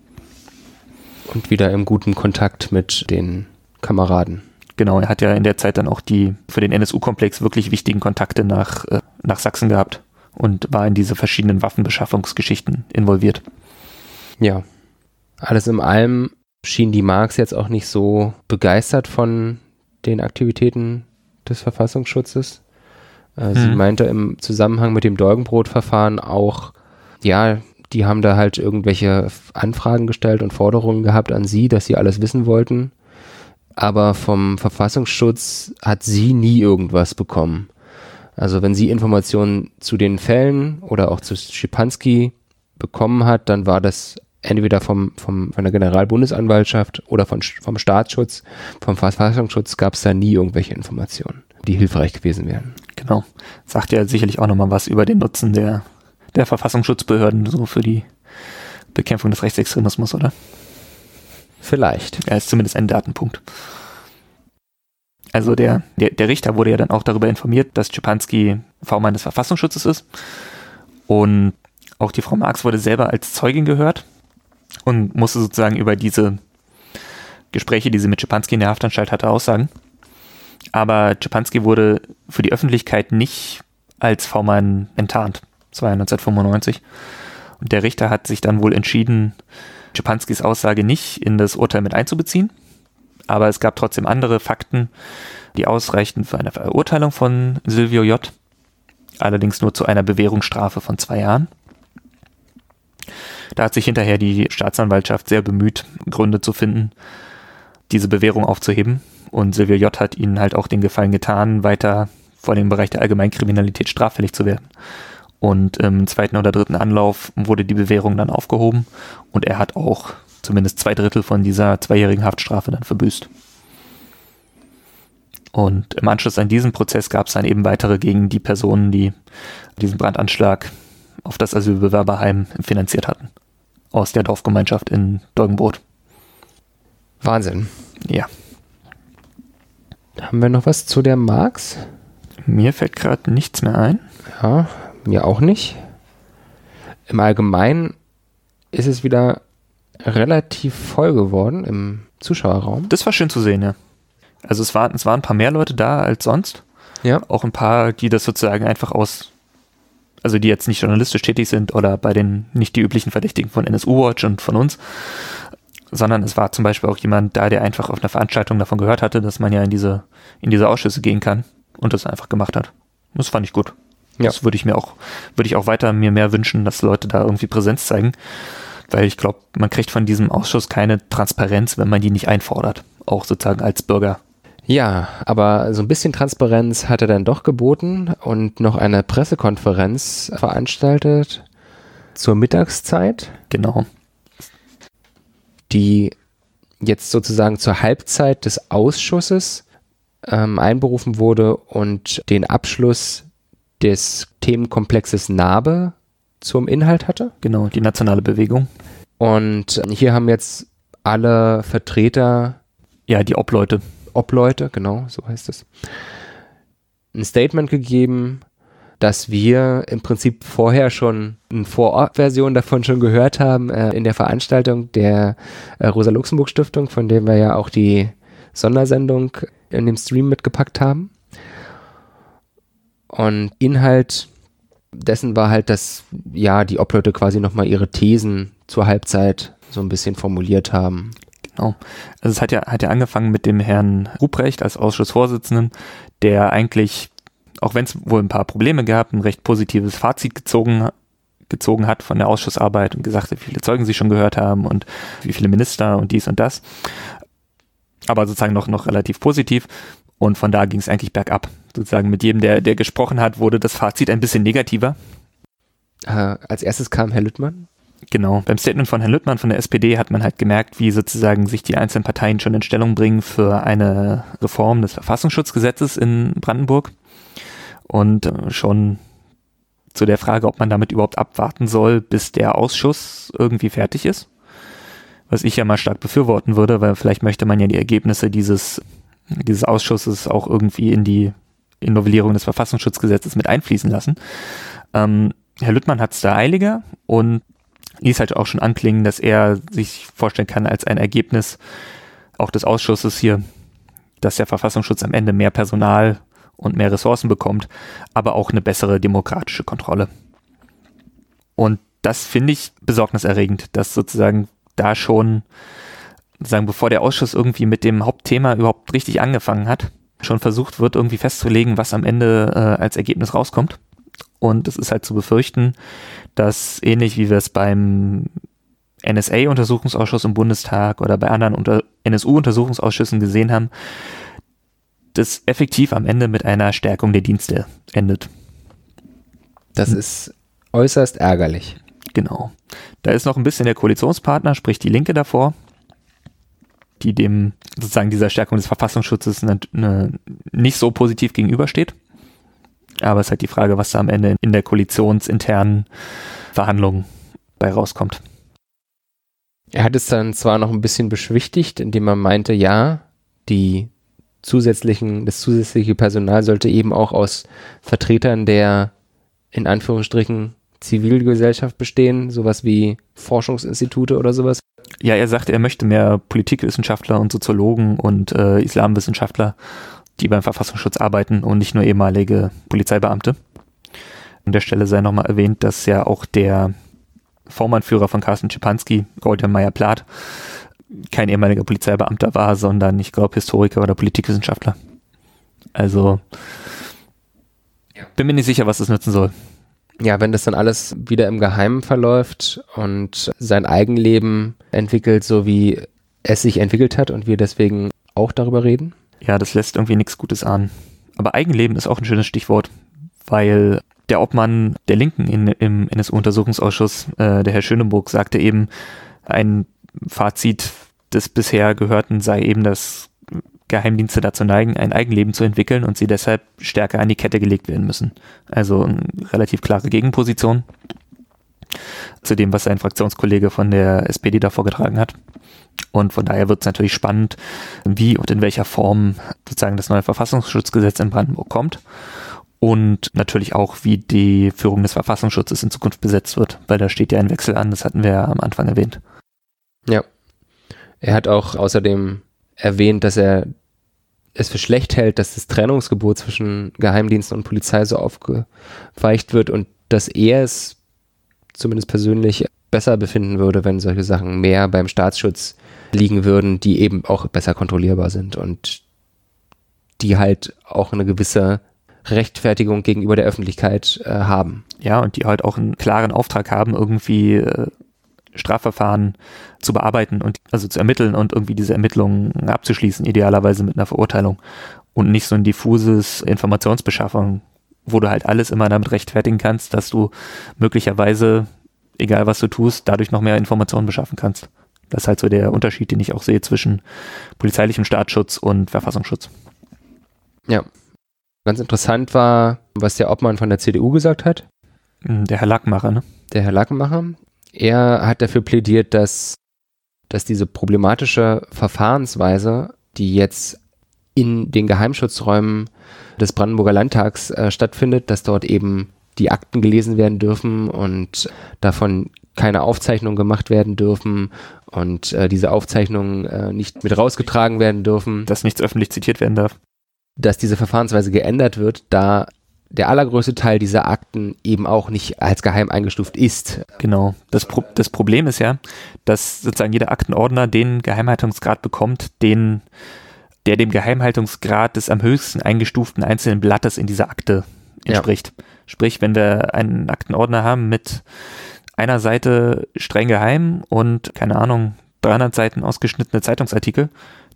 Und wieder im guten Kontakt mit den Kameraden. Genau, er hat ja in der Zeit dann auch die für den NSU-Komplex wirklich wichtigen Kontakte nach, äh, nach Sachsen gehabt und war in diese verschiedenen Waffenbeschaffungsgeschichten involviert. Ja. Alles in allem schien die Marx jetzt auch nicht so begeistert von den Aktivitäten des Verfassungsschutzes. Äh, hm. Sie meinte im Zusammenhang mit dem Dolgenbrot-Verfahren auch, ja, die haben da halt irgendwelche Anfragen gestellt und Forderungen gehabt an sie, dass sie alles wissen wollten. Aber vom Verfassungsschutz hat sie nie irgendwas bekommen. Also wenn sie Informationen zu den Fällen oder auch zu Schipanski bekommen hat, dann war das entweder vom, vom, von der Generalbundesanwaltschaft oder von, vom Staatsschutz, vom Verfassungsschutz gab es da nie irgendwelche Informationen, die hilfreich gewesen wären. Genau. Sagt ja sicherlich auch nochmal was über den Nutzen der, der Verfassungsschutzbehörden so für die Bekämpfung des Rechtsextremismus, oder? Vielleicht. Er ist zumindest ein Datenpunkt. Also der, der, der Richter wurde ja dann auch darüber informiert, dass Czepanski V-Mann des Verfassungsschutzes ist. Und auch die Frau Marx wurde selber als Zeugin gehört und musste sozusagen über diese Gespräche, die sie mit Czepanski in der Haftanstalt hatte, aussagen. Aber Czepanski wurde für die Öffentlichkeit nicht als V-Mann enttarnt. Das war ja 1995. Und der Richter hat sich dann wohl entschieden, Czepanskis Aussage nicht in das Urteil mit einzubeziehen, aber es gab trotzdem andere Fakten, die ausreichten für eine Verurteilung von Silvio J. Allerdings nur zu einer Bewährungsstrafe von zwei Jahren. Da hat sich hinterher die Staatsanwaltschaft sehr bemüht, Gründe zu finden, diese Bewährung aufzuheben. Und Silvio J. hat ihnen halt auch den Gefallen getan, weiter vor dem Bereich der Allgemeinkriminalität straffällig zu werden. Und im zweiten oder dritten Anlauf wurde die Bewährung dann aufgehoben und er hat auch zumindest zwei Drittel von dieser zweijährigen Haftstrafe dann verbüßt. Und im Anschluss an diesen Prozess gab es dann eben weitere gegen die Personen, die diesen Brandanschlag auf das Asylbewerberheim finanziert hatten. Aus der Dorfgemeinschaft in Dolgenbrot. Wahnsinn. Ja. Haben wir noch was zu der Marx? Mir fällt gerade nichts mehr ein. Ja, mir auch nicht. Im Allgemeinen ist es wieder relativ voll geworden im Zuschauerraum. Das war schön zu sehen, ja. Also es waren, es waren ein paar mehr Leute da als sonst. Ja. Auch ein paar, die das sozusagen einfach aus, also die jetzt nicht journalistisch tätig sind oder bei den nicht die üblichen Verdächtigen von NSU Watch und von uns, sondern es war zum Beispiel auch jemand da, der einfach auf einer Veranstaltung davon gehört hatte, dass man ja in diese, in diese Ausschüsse gehen kann und das einfach gemacht hat. Das fand ich gut. Ja. Das würde ich mir auch, würde ich auch weiter mir mehr wünschen, dass Leute da irgendwie Präsenz zeigen weil ich glaube, man kriegt von diesem Ausschuss keine Transparenz, wenn man die nicht einfordert, auch sozusagen als Bürger. Ja, aber so ein bisschen Transparenz hat er dann doch geboten und noch eine Pressekonferenz veranstaltet zur Mittagszeit. Genau. Die jetzt sozusagen zur Halbzeit des Ausschusses ähm, einberufen wurde und den Abschluss des Themenkomplexes Narbe zum Inhalt hatte. Genau, die nationale Bewegung. Und hier haben jetzt alle Vertreter. Ja, die Obleute. Obleute, genau, so heißt es. Ein Statement gegeben, dass wir im Prinzip vorher schon eine Vorortversion davon schon gehört haben äh, in der Veranstaltung der äh, Rosa-Luxemburg-Stiftung, von dem wir ja auch die Sondersendung in dem Stream mitgepackt haben. Und Inhalt dessen war halt, dass ja die Obleute quasi nochmal ihre Thesen zur Halbzeit so ein bisschen formuliert haben. Genau. Also es hat ja, hat ja angefangen mit dem Herrn Ruprecht als Ausschussvorsitzenden, der eigentlich, auch wenn es wohl ein paar Probleme gab, ein recht positives Fazit gezogen, gezogen hat von der Ausschussarbeit und gesagt hat, wie viele Zeugen sie schon gehört haben und wie viele Minister und dies und das. Aber sozusagen noch, noch relativ positiv. Und von da ging es eigentlich bergab. Sozusagen mit jedem, der, der gesprochen hat, wurde das Fazit ein bisschen negativer. Äh, als erstes kam Herr Lüttmann. Genau, beim Statement von Herrn Lüttmann von der SPD hat man halt gemerkt, wie sozusagen sich die einzelnen Parteien schon in Stellung bringen für eine Reform des Verfassungsschutzgesetzes in Brandenburg. Und äh, schon zu der Frage, ob man damit überhaupt abwarten soll, bis der Ausschuss irgendwie fertig ist. Was ich ja mal stark befürworten würde, weil vielleicht möchte man ja die Ergebnisse dieses, dieses Ausschusses auch irgendwie in die in Novellierung des Verfassungsschutzgesetzes mit einfließen lassen. Ähm, Herr Lüttmann hat es da eiliger und ließ halt auch schon anklingen, dass er sich vorstellen kann als ein Ergebnis auch des Ausschusses hier, dass der Verfassungsschutz am Ende mehr Personal und mehr Ressourcen bekommt, aber auch eine bessere demokratische Kontrolle. Und das finde ich besorgniserregend, dass sozusagen da schon, sagen, bevor der Ausschuss irgendwie mit dem Hauptthema überhaupt richtig angefangen hat, schon versucht wird, irgendwie festzulegen, was am Ende äh, als Ergebnis rauskommt. Und es ist halt zu befürchten, dass ähnlich wie wir es beim NSA-Untersuchungsausschuss im Bundestag oder bei anderen unter NSU-Untersuchungsausschüssen gesehen haben, das effektiv am Ende mit einer Stärkung der Dienste endet. Das ist äußerst ärgerlich. Genau. Da ist noch ein bisschen der Koalitionspartner, sprich die Linke davor, die dem sozusagen dieser Stärkung des Verfassungsschutzes ne, ne, nicht so positiv gegenübersteht. Aber es ist halt die Frage, was da am Ende in der koalitionsinternen Verhandlung bei rauskommt. Er hat es dann zwar noch ein bisschen beschwichtigt, indem er meinte, ja, die zusätzlichen, das zusätzliche Personal sollte eben auch aus Vertretern der in Anführungsstrichen Zivilgesellschaft bestehen, sowas wie Forschungsinstitute oder sowas. Ja, er sagt, er möchte mehr Politikwissenschaftler und Soziologen und äh, Islamwissenschaftler die beim Verfassungsschutz arbeiten und nicht nur ehemalige Polizeibeamte. An der Stelle sei nochmal erwähnt, dass ja auch der Vormannführer von Carsten Schipanski, Golden Meyer-Plath, kein ehemaliger Polizeibeamter war, sondern ich glaube Historiker oder Politikwissenschaftler. Also bin mir nicht sicher, was das nützen soll. Ja, wenn das dann alles wieder im Geheimen verläuft und sein Eigenleben entwickelt, so wie es sich entwickelt hat und wir deswegen auch darüber reden? Ja, das lässt irgendwie nichts Gutes an. Aber Eigenleben ist auch ein schönes Stichwort, weil der Obmann der Linken in, im NSU-Untersuchungsausschuss, äh, der Herr Schöneburg, sagte eben, ein Fazit des bisher Gehörten sei eben, dass Geheimdienste dazu neigen, ein Eigenleben zu entwickeln und sie deshalb stärker an die Kette gelegt werden müssen. Also eine relativ klare Gegenposition zu dem, was sein Fraktionskollege von der SPD da vorgetragen hat. Und von daher wird es natürlich spannend, wie und in welcher Form sozusagen das neue Verfassungsschutzgesetz in Brandenburg kommt. Und natürlich auch, wie die Führung des Verfassungsschutzes in Zukunft besetzt wird, weil da steht ja ein Wechsel an, das hatten wir ja am Anfang erwähnt. Ja. Er hat auch außerdem erwähnt, dass er es für schlecht hält, dass das Trennungsgebot zwischen Geheimdiensten und Polizei so aufgeweicht wird und dass er es zumindest persönlich besser befinden würde, wenn solche Sachen mehr beim Staatsschutz liegen würden, die eben auch besser kontrollierbar sind und die halt auch eine gewisse Rechtfertigung gegenüber der Öffentlichkeit äh, haben. Ja, und die halt auch einen klaren Auftrag haben, irgendwie äh, Strafverfahren zu bearbeiten und also zu ermitteln und irgendwie diese Ermittlungen abzuschließen, idealerweise mit einer Verurteilung und nicht so ein diffuses Informationsbeschaffung, wo du halt alles immer damit rechtfertigen kannst, dass du möglicherweise, egal was du tust, dadurch noch mehr Informationen beschaffen kannst. Das ist halt so der Unterschied, den ich auch sehe zwischen polizeilichem Staatsschutz und Verfassungsschutz. Ja. Ganz interessant war, was der Obmann von der CDU gesagt hat. Hm, der Herr Lackmacher, ne? Der Herr Lackmacher. Er hat dafür plädiert, dass, dass diese problematische Verfahrensweise, die jetzt in den Geheimschutzräumen des Brandenburger Landtags äh, stattfindet, dass dort eben die Akten gelesen werden dürfen und davon keine Aufzeichnungen gemacht werden dürfen und äh, diese Aufzeichnungen äh, nicht mit rausgetragen werden dürfen. Dass nichts öffentlich zitiert werden darf. Dass diese Verfahrensweise geändert wird, da der allergrößte Teil dieser Akten eben auch nicht als geheim eingestuft ist. Genau. Das, Pro das Problem ist ja, dass sozusagen jeder Aktenordner den Geheimhaltungsgrad bekommt, den, der dem Geheimhaltungsgrad des am höchsten eingestuften einzelnen Blattes in dieser Akte entspricht. Ja. Sprich, wenn wir einen Aktenordner haben mit einer Seite streng geheim und keine Ahnung, 300 Seiten ausgeschnittene Zeitungsartikel,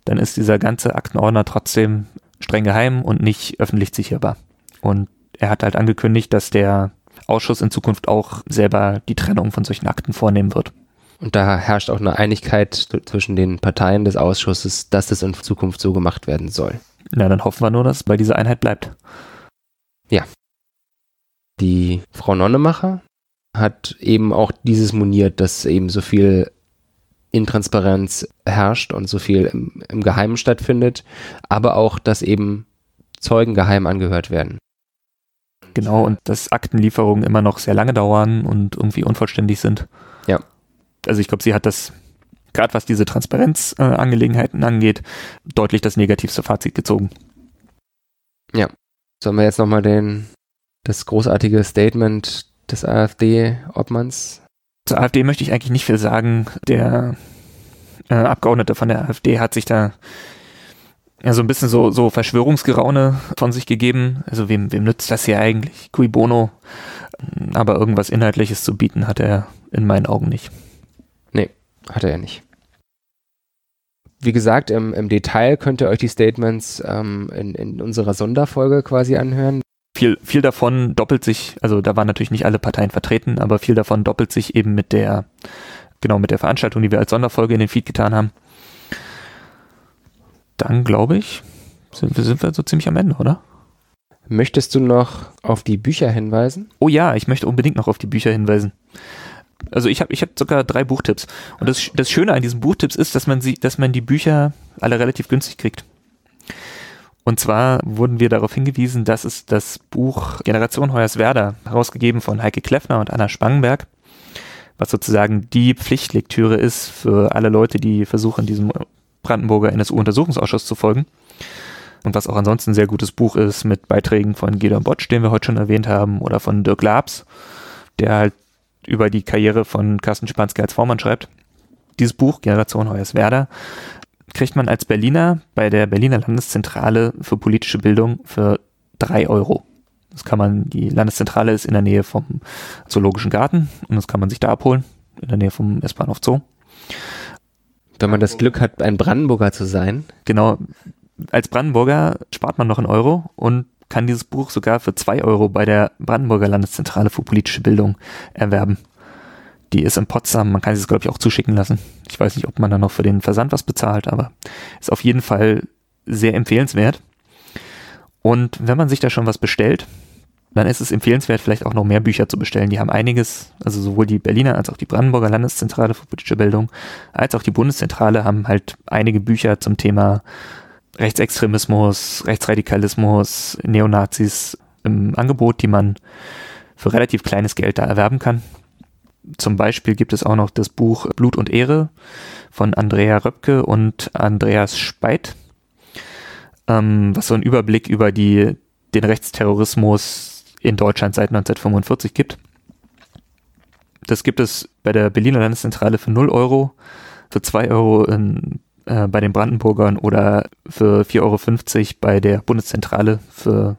dann ist dieser ganze Aktenordner trotzdem streng geheim und nicht öffentlich sicherbar. Und er hat halt angekündigt, dass der Ausschuss in Zukunft auch selber die Trennung von solchen Akten vornehmen wird. Und da herrscht auch eine Einigkeit zwischen den Parteien des Ausschusses, dass das in Zukunft so gemacht werden soll. Na, dann hoffen wir nur, dass bei dieser Einheit bleibt. Ja. Die Frau Nonnemacher hat eben auch dieses moniert, dass eben so viel Intransparenz herrscht und so viel im, im Geheimen stattfindet, aber auch, dass eben Zeugen geheim angehört werden. Genau, und dass Aktenlieferungen immer noch sehr lange dauern und irgendwie unvollständig sind. Ja. Also ich glaube, sie hat das, gerade was diese Transparenzangelegenheiten äh, angeht, deutlich das negativste Fazit gezogen. Ja. Sollen wir jetzt nochmal den, das großartige Statement des AfD-Obmanns? Zur AfD möchte ich eigentlich nicht viel sagen. Der äh, Abgeordnete von der AfD hat sich da ja, so ein bisschen so, so Verschwörungsgeraune von sich gegeben. Also wem, wem nützt das hier eigentlich? Cui bono. Aber irgendwas Inhaltliches zu bieten hat er in meinen Augen nicht. Nee, hat er ja nicht. Wie gesagt, im, im Detail könnt ihr euch die Statements ähm, in, in unserer Sonderfolge quasi anhören. Viel, viel davon doppelt sich, also da waren natürlich nicht alle Parteien vertreten, aber viel davon doppelt sich eben mit der, genau, mit der Veranstaltung, die wir als Sonderfolge in den Feed getan haben dann glaube ich, sind wir, sind wir so ziemlich am Ende, oder? Möchtest du noch auf die Bücher hinweisen? Oh ja, ich möchte unbedingt noch auf die Bücher hinweisen. Also ich habe ich hab sogar drei Buchtipps. Und das, das Schöne an diesen Buchtipps ist, dass man sie, dass man die Bücher alle relativ günstig kriegt. Und zwar wurden wir darauf hingewiesen, dass es das Buch Generation Hoyerswerda, herausgegeben von Heike Kleffner und Anna Spangenberg, was sozusagen die Pflichtlektüre ist für alle Leute, die versuchen, diesem Brandenburger NSU-Untersuchungsausschuss zu folgen. Und was auch ansonsten ein sehr gutes Buch ist mit Beiträgen von Gideon Botsch, den wir heute schon erwähnt haben, oder von Dirk Labs, der halt über die Karriere von Carsten Spanske als Vormann schreibt. Dieses Buch, Generation Hoyerswerda, kriegt man als Berliner bei der Berliner Landeszentrale für politische Bildung für drei Euro. Das kann man, die Landeszentrale ist in der Nähe vom Zoologischen Garten und das kann man sich da abholen, in der Nähe vom S-Bahnhof Zoo. Wenn man das Glück hat, ein Brandenburger zu sein. Genau. Als Brandenburger spart man noch einen Euro und kann dieses Buch sogar für zwei Euro bei der Brandenburger Landeszentrale für politische Bildung erwerben. Die ist in Potsdam, man kann sie es, glaube ich, auch zuschicken lassen. Ich weiß nicht, ob man da noch für den Versand was bezahlt, aber ist auf jeden Fall sehr empfehlenswert. Und wenn man sich da schon was bestellt, dann ist es empfehlenswert, vielleicht auch noch mehr Bücher zu bestellen. Die haben einiges, also sowohl die Berliner als auch die Brandenburger Landeszentrale für politische Bildung, als auch die Bundeszentrale haben halt einige Bücher zum Thema Rechtsextremismus, Rechtsradikalismus, Neonazis im Angebot, die man für relativ kleines Geld da erwerben kann. Zum Beispiel gibt es auch noch das Buch Blut und Ehre von Andrea Röpke und Andreas Speit, ähm, was so einen Überblick über die, den Rechtsterrorismus in Deutschland seit 1945 gibt. Das gibt es bei der Berliner Landeszentrale für 0 Euro, für 2 Euro in, äh, bei den Brandenburgern oder für 4,50 Euro bei der Bundeszentrale für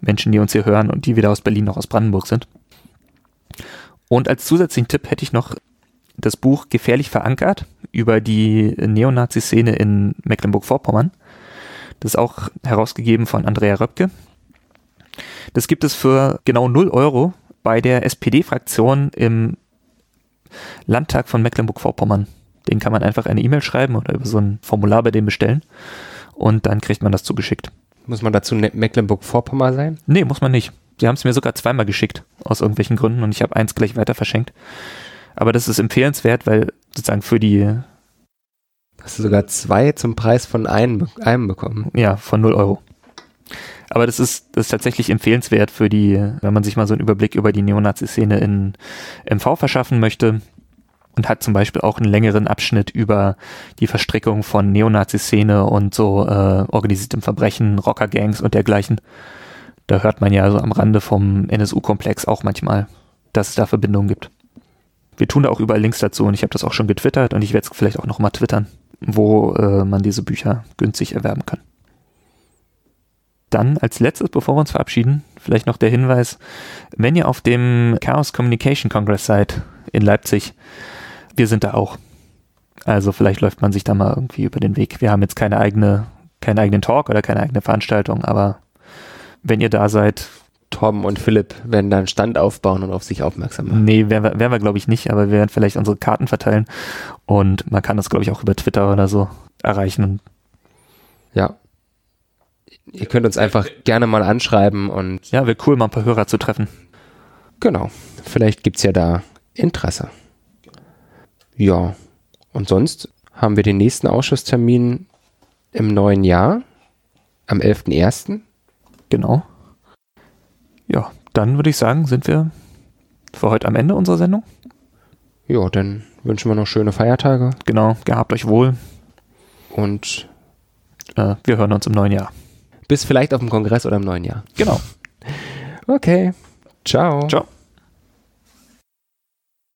Menschen, die uns hier hören und die weder aus Berlin noch aus Brandenburg sind. Und als zusätzlichen Tipp hätte ich noch das Buch Gefährlich verankert über die Neonazi-Szene in Mecklenburg-Vorpommern. Das ist auch herausgegeben von Andrea Röpke. Das gibt es für genau 0 Euro bei der SPD-Fraktion im Landtag von Mecklenburg-Vorpommern. Den kann man einfach eine E-Mail schreiben oder über so ein Formular bei dem bestellen und dann kriegt man das zugeschickt. Muss man dazu ne-, Mecklenburg-Vorpommern sein? Nee, muss man nicht. Sie haben es mir sogar zweimal geschickt, aus irgendwelchen Gründen, und ich habe eins gleich weiter verschenkt. Aber das ist empfehlenswert, weil sozusagen für die. Hast du sogar zwei zum Preis von einem, einem bekommen? Ja, von 0 Euro. Aber das ist, das ist tatsächlich empfehlenswert für die, wenn man sich mal so einen Überblick über die Neonazi-Szene in MV verschaffen möchte und hat zum Beispiel auch einen längeren Abschnitt über die Verstrickung von Neonazi-Szene und so äh, organisiertem Verbrechen, Rockergangs und dergleichen. Da hört man ja so am Rande vom NSU-Komplex auch manchmal, dass es da Verbindungen gibt. Wir tun da auch überall Links dazu und ich habe das auch schon getwittert und ich werde es vielleicht auch nochmal twittern, wo äh, man diese Bücher günstig erwerben kann. Dann als letztes, bevor wir uns verabschieden, vielleicht noch der Hinweis, wenn ihr auf dem Chaos Communication Congress seid in Leipzig, wir sind da auch. Also vielleicht läuft man sich da mal irgendwie über den Weg. Wir haben jetzt keine eigene, keinen eigenen Talk oder keine eigene Veranstaltung, aber wenn ihr da seid. Tom und Philipp werden dann Stand aufbauen und auf sich aufmerksam machen. Nee, werden wir, werden wir glaube ich nicht, aber wir werden vielleicht unsere Karten verteilen und man kann das glaube ich auch über Twitter oder so erreichen. Ja. Ihr könnt uns einfach gerne mal anschreiben und. Ja, wäre cool, mal ein paar Hörer zu treffen. Genau. Vielleicht gibt es ja da Interesse. Ja. Und sonst haben wir den nächsten Ausschusstermin im neuen Jahr, am 11.01. Genau. Ja, dann würde ich sagen, sind wir für heute am Ende unserer Sendung. Ja, dann wünschen wir noch schöne Feiertage. Genau, gehabt euch wohl. Und äh, wir hören uns im neuen Jahr. Bis vielleicht auf dem Kongress oder im neuen Jahr. Genau. Okay. Ciao. Ciao.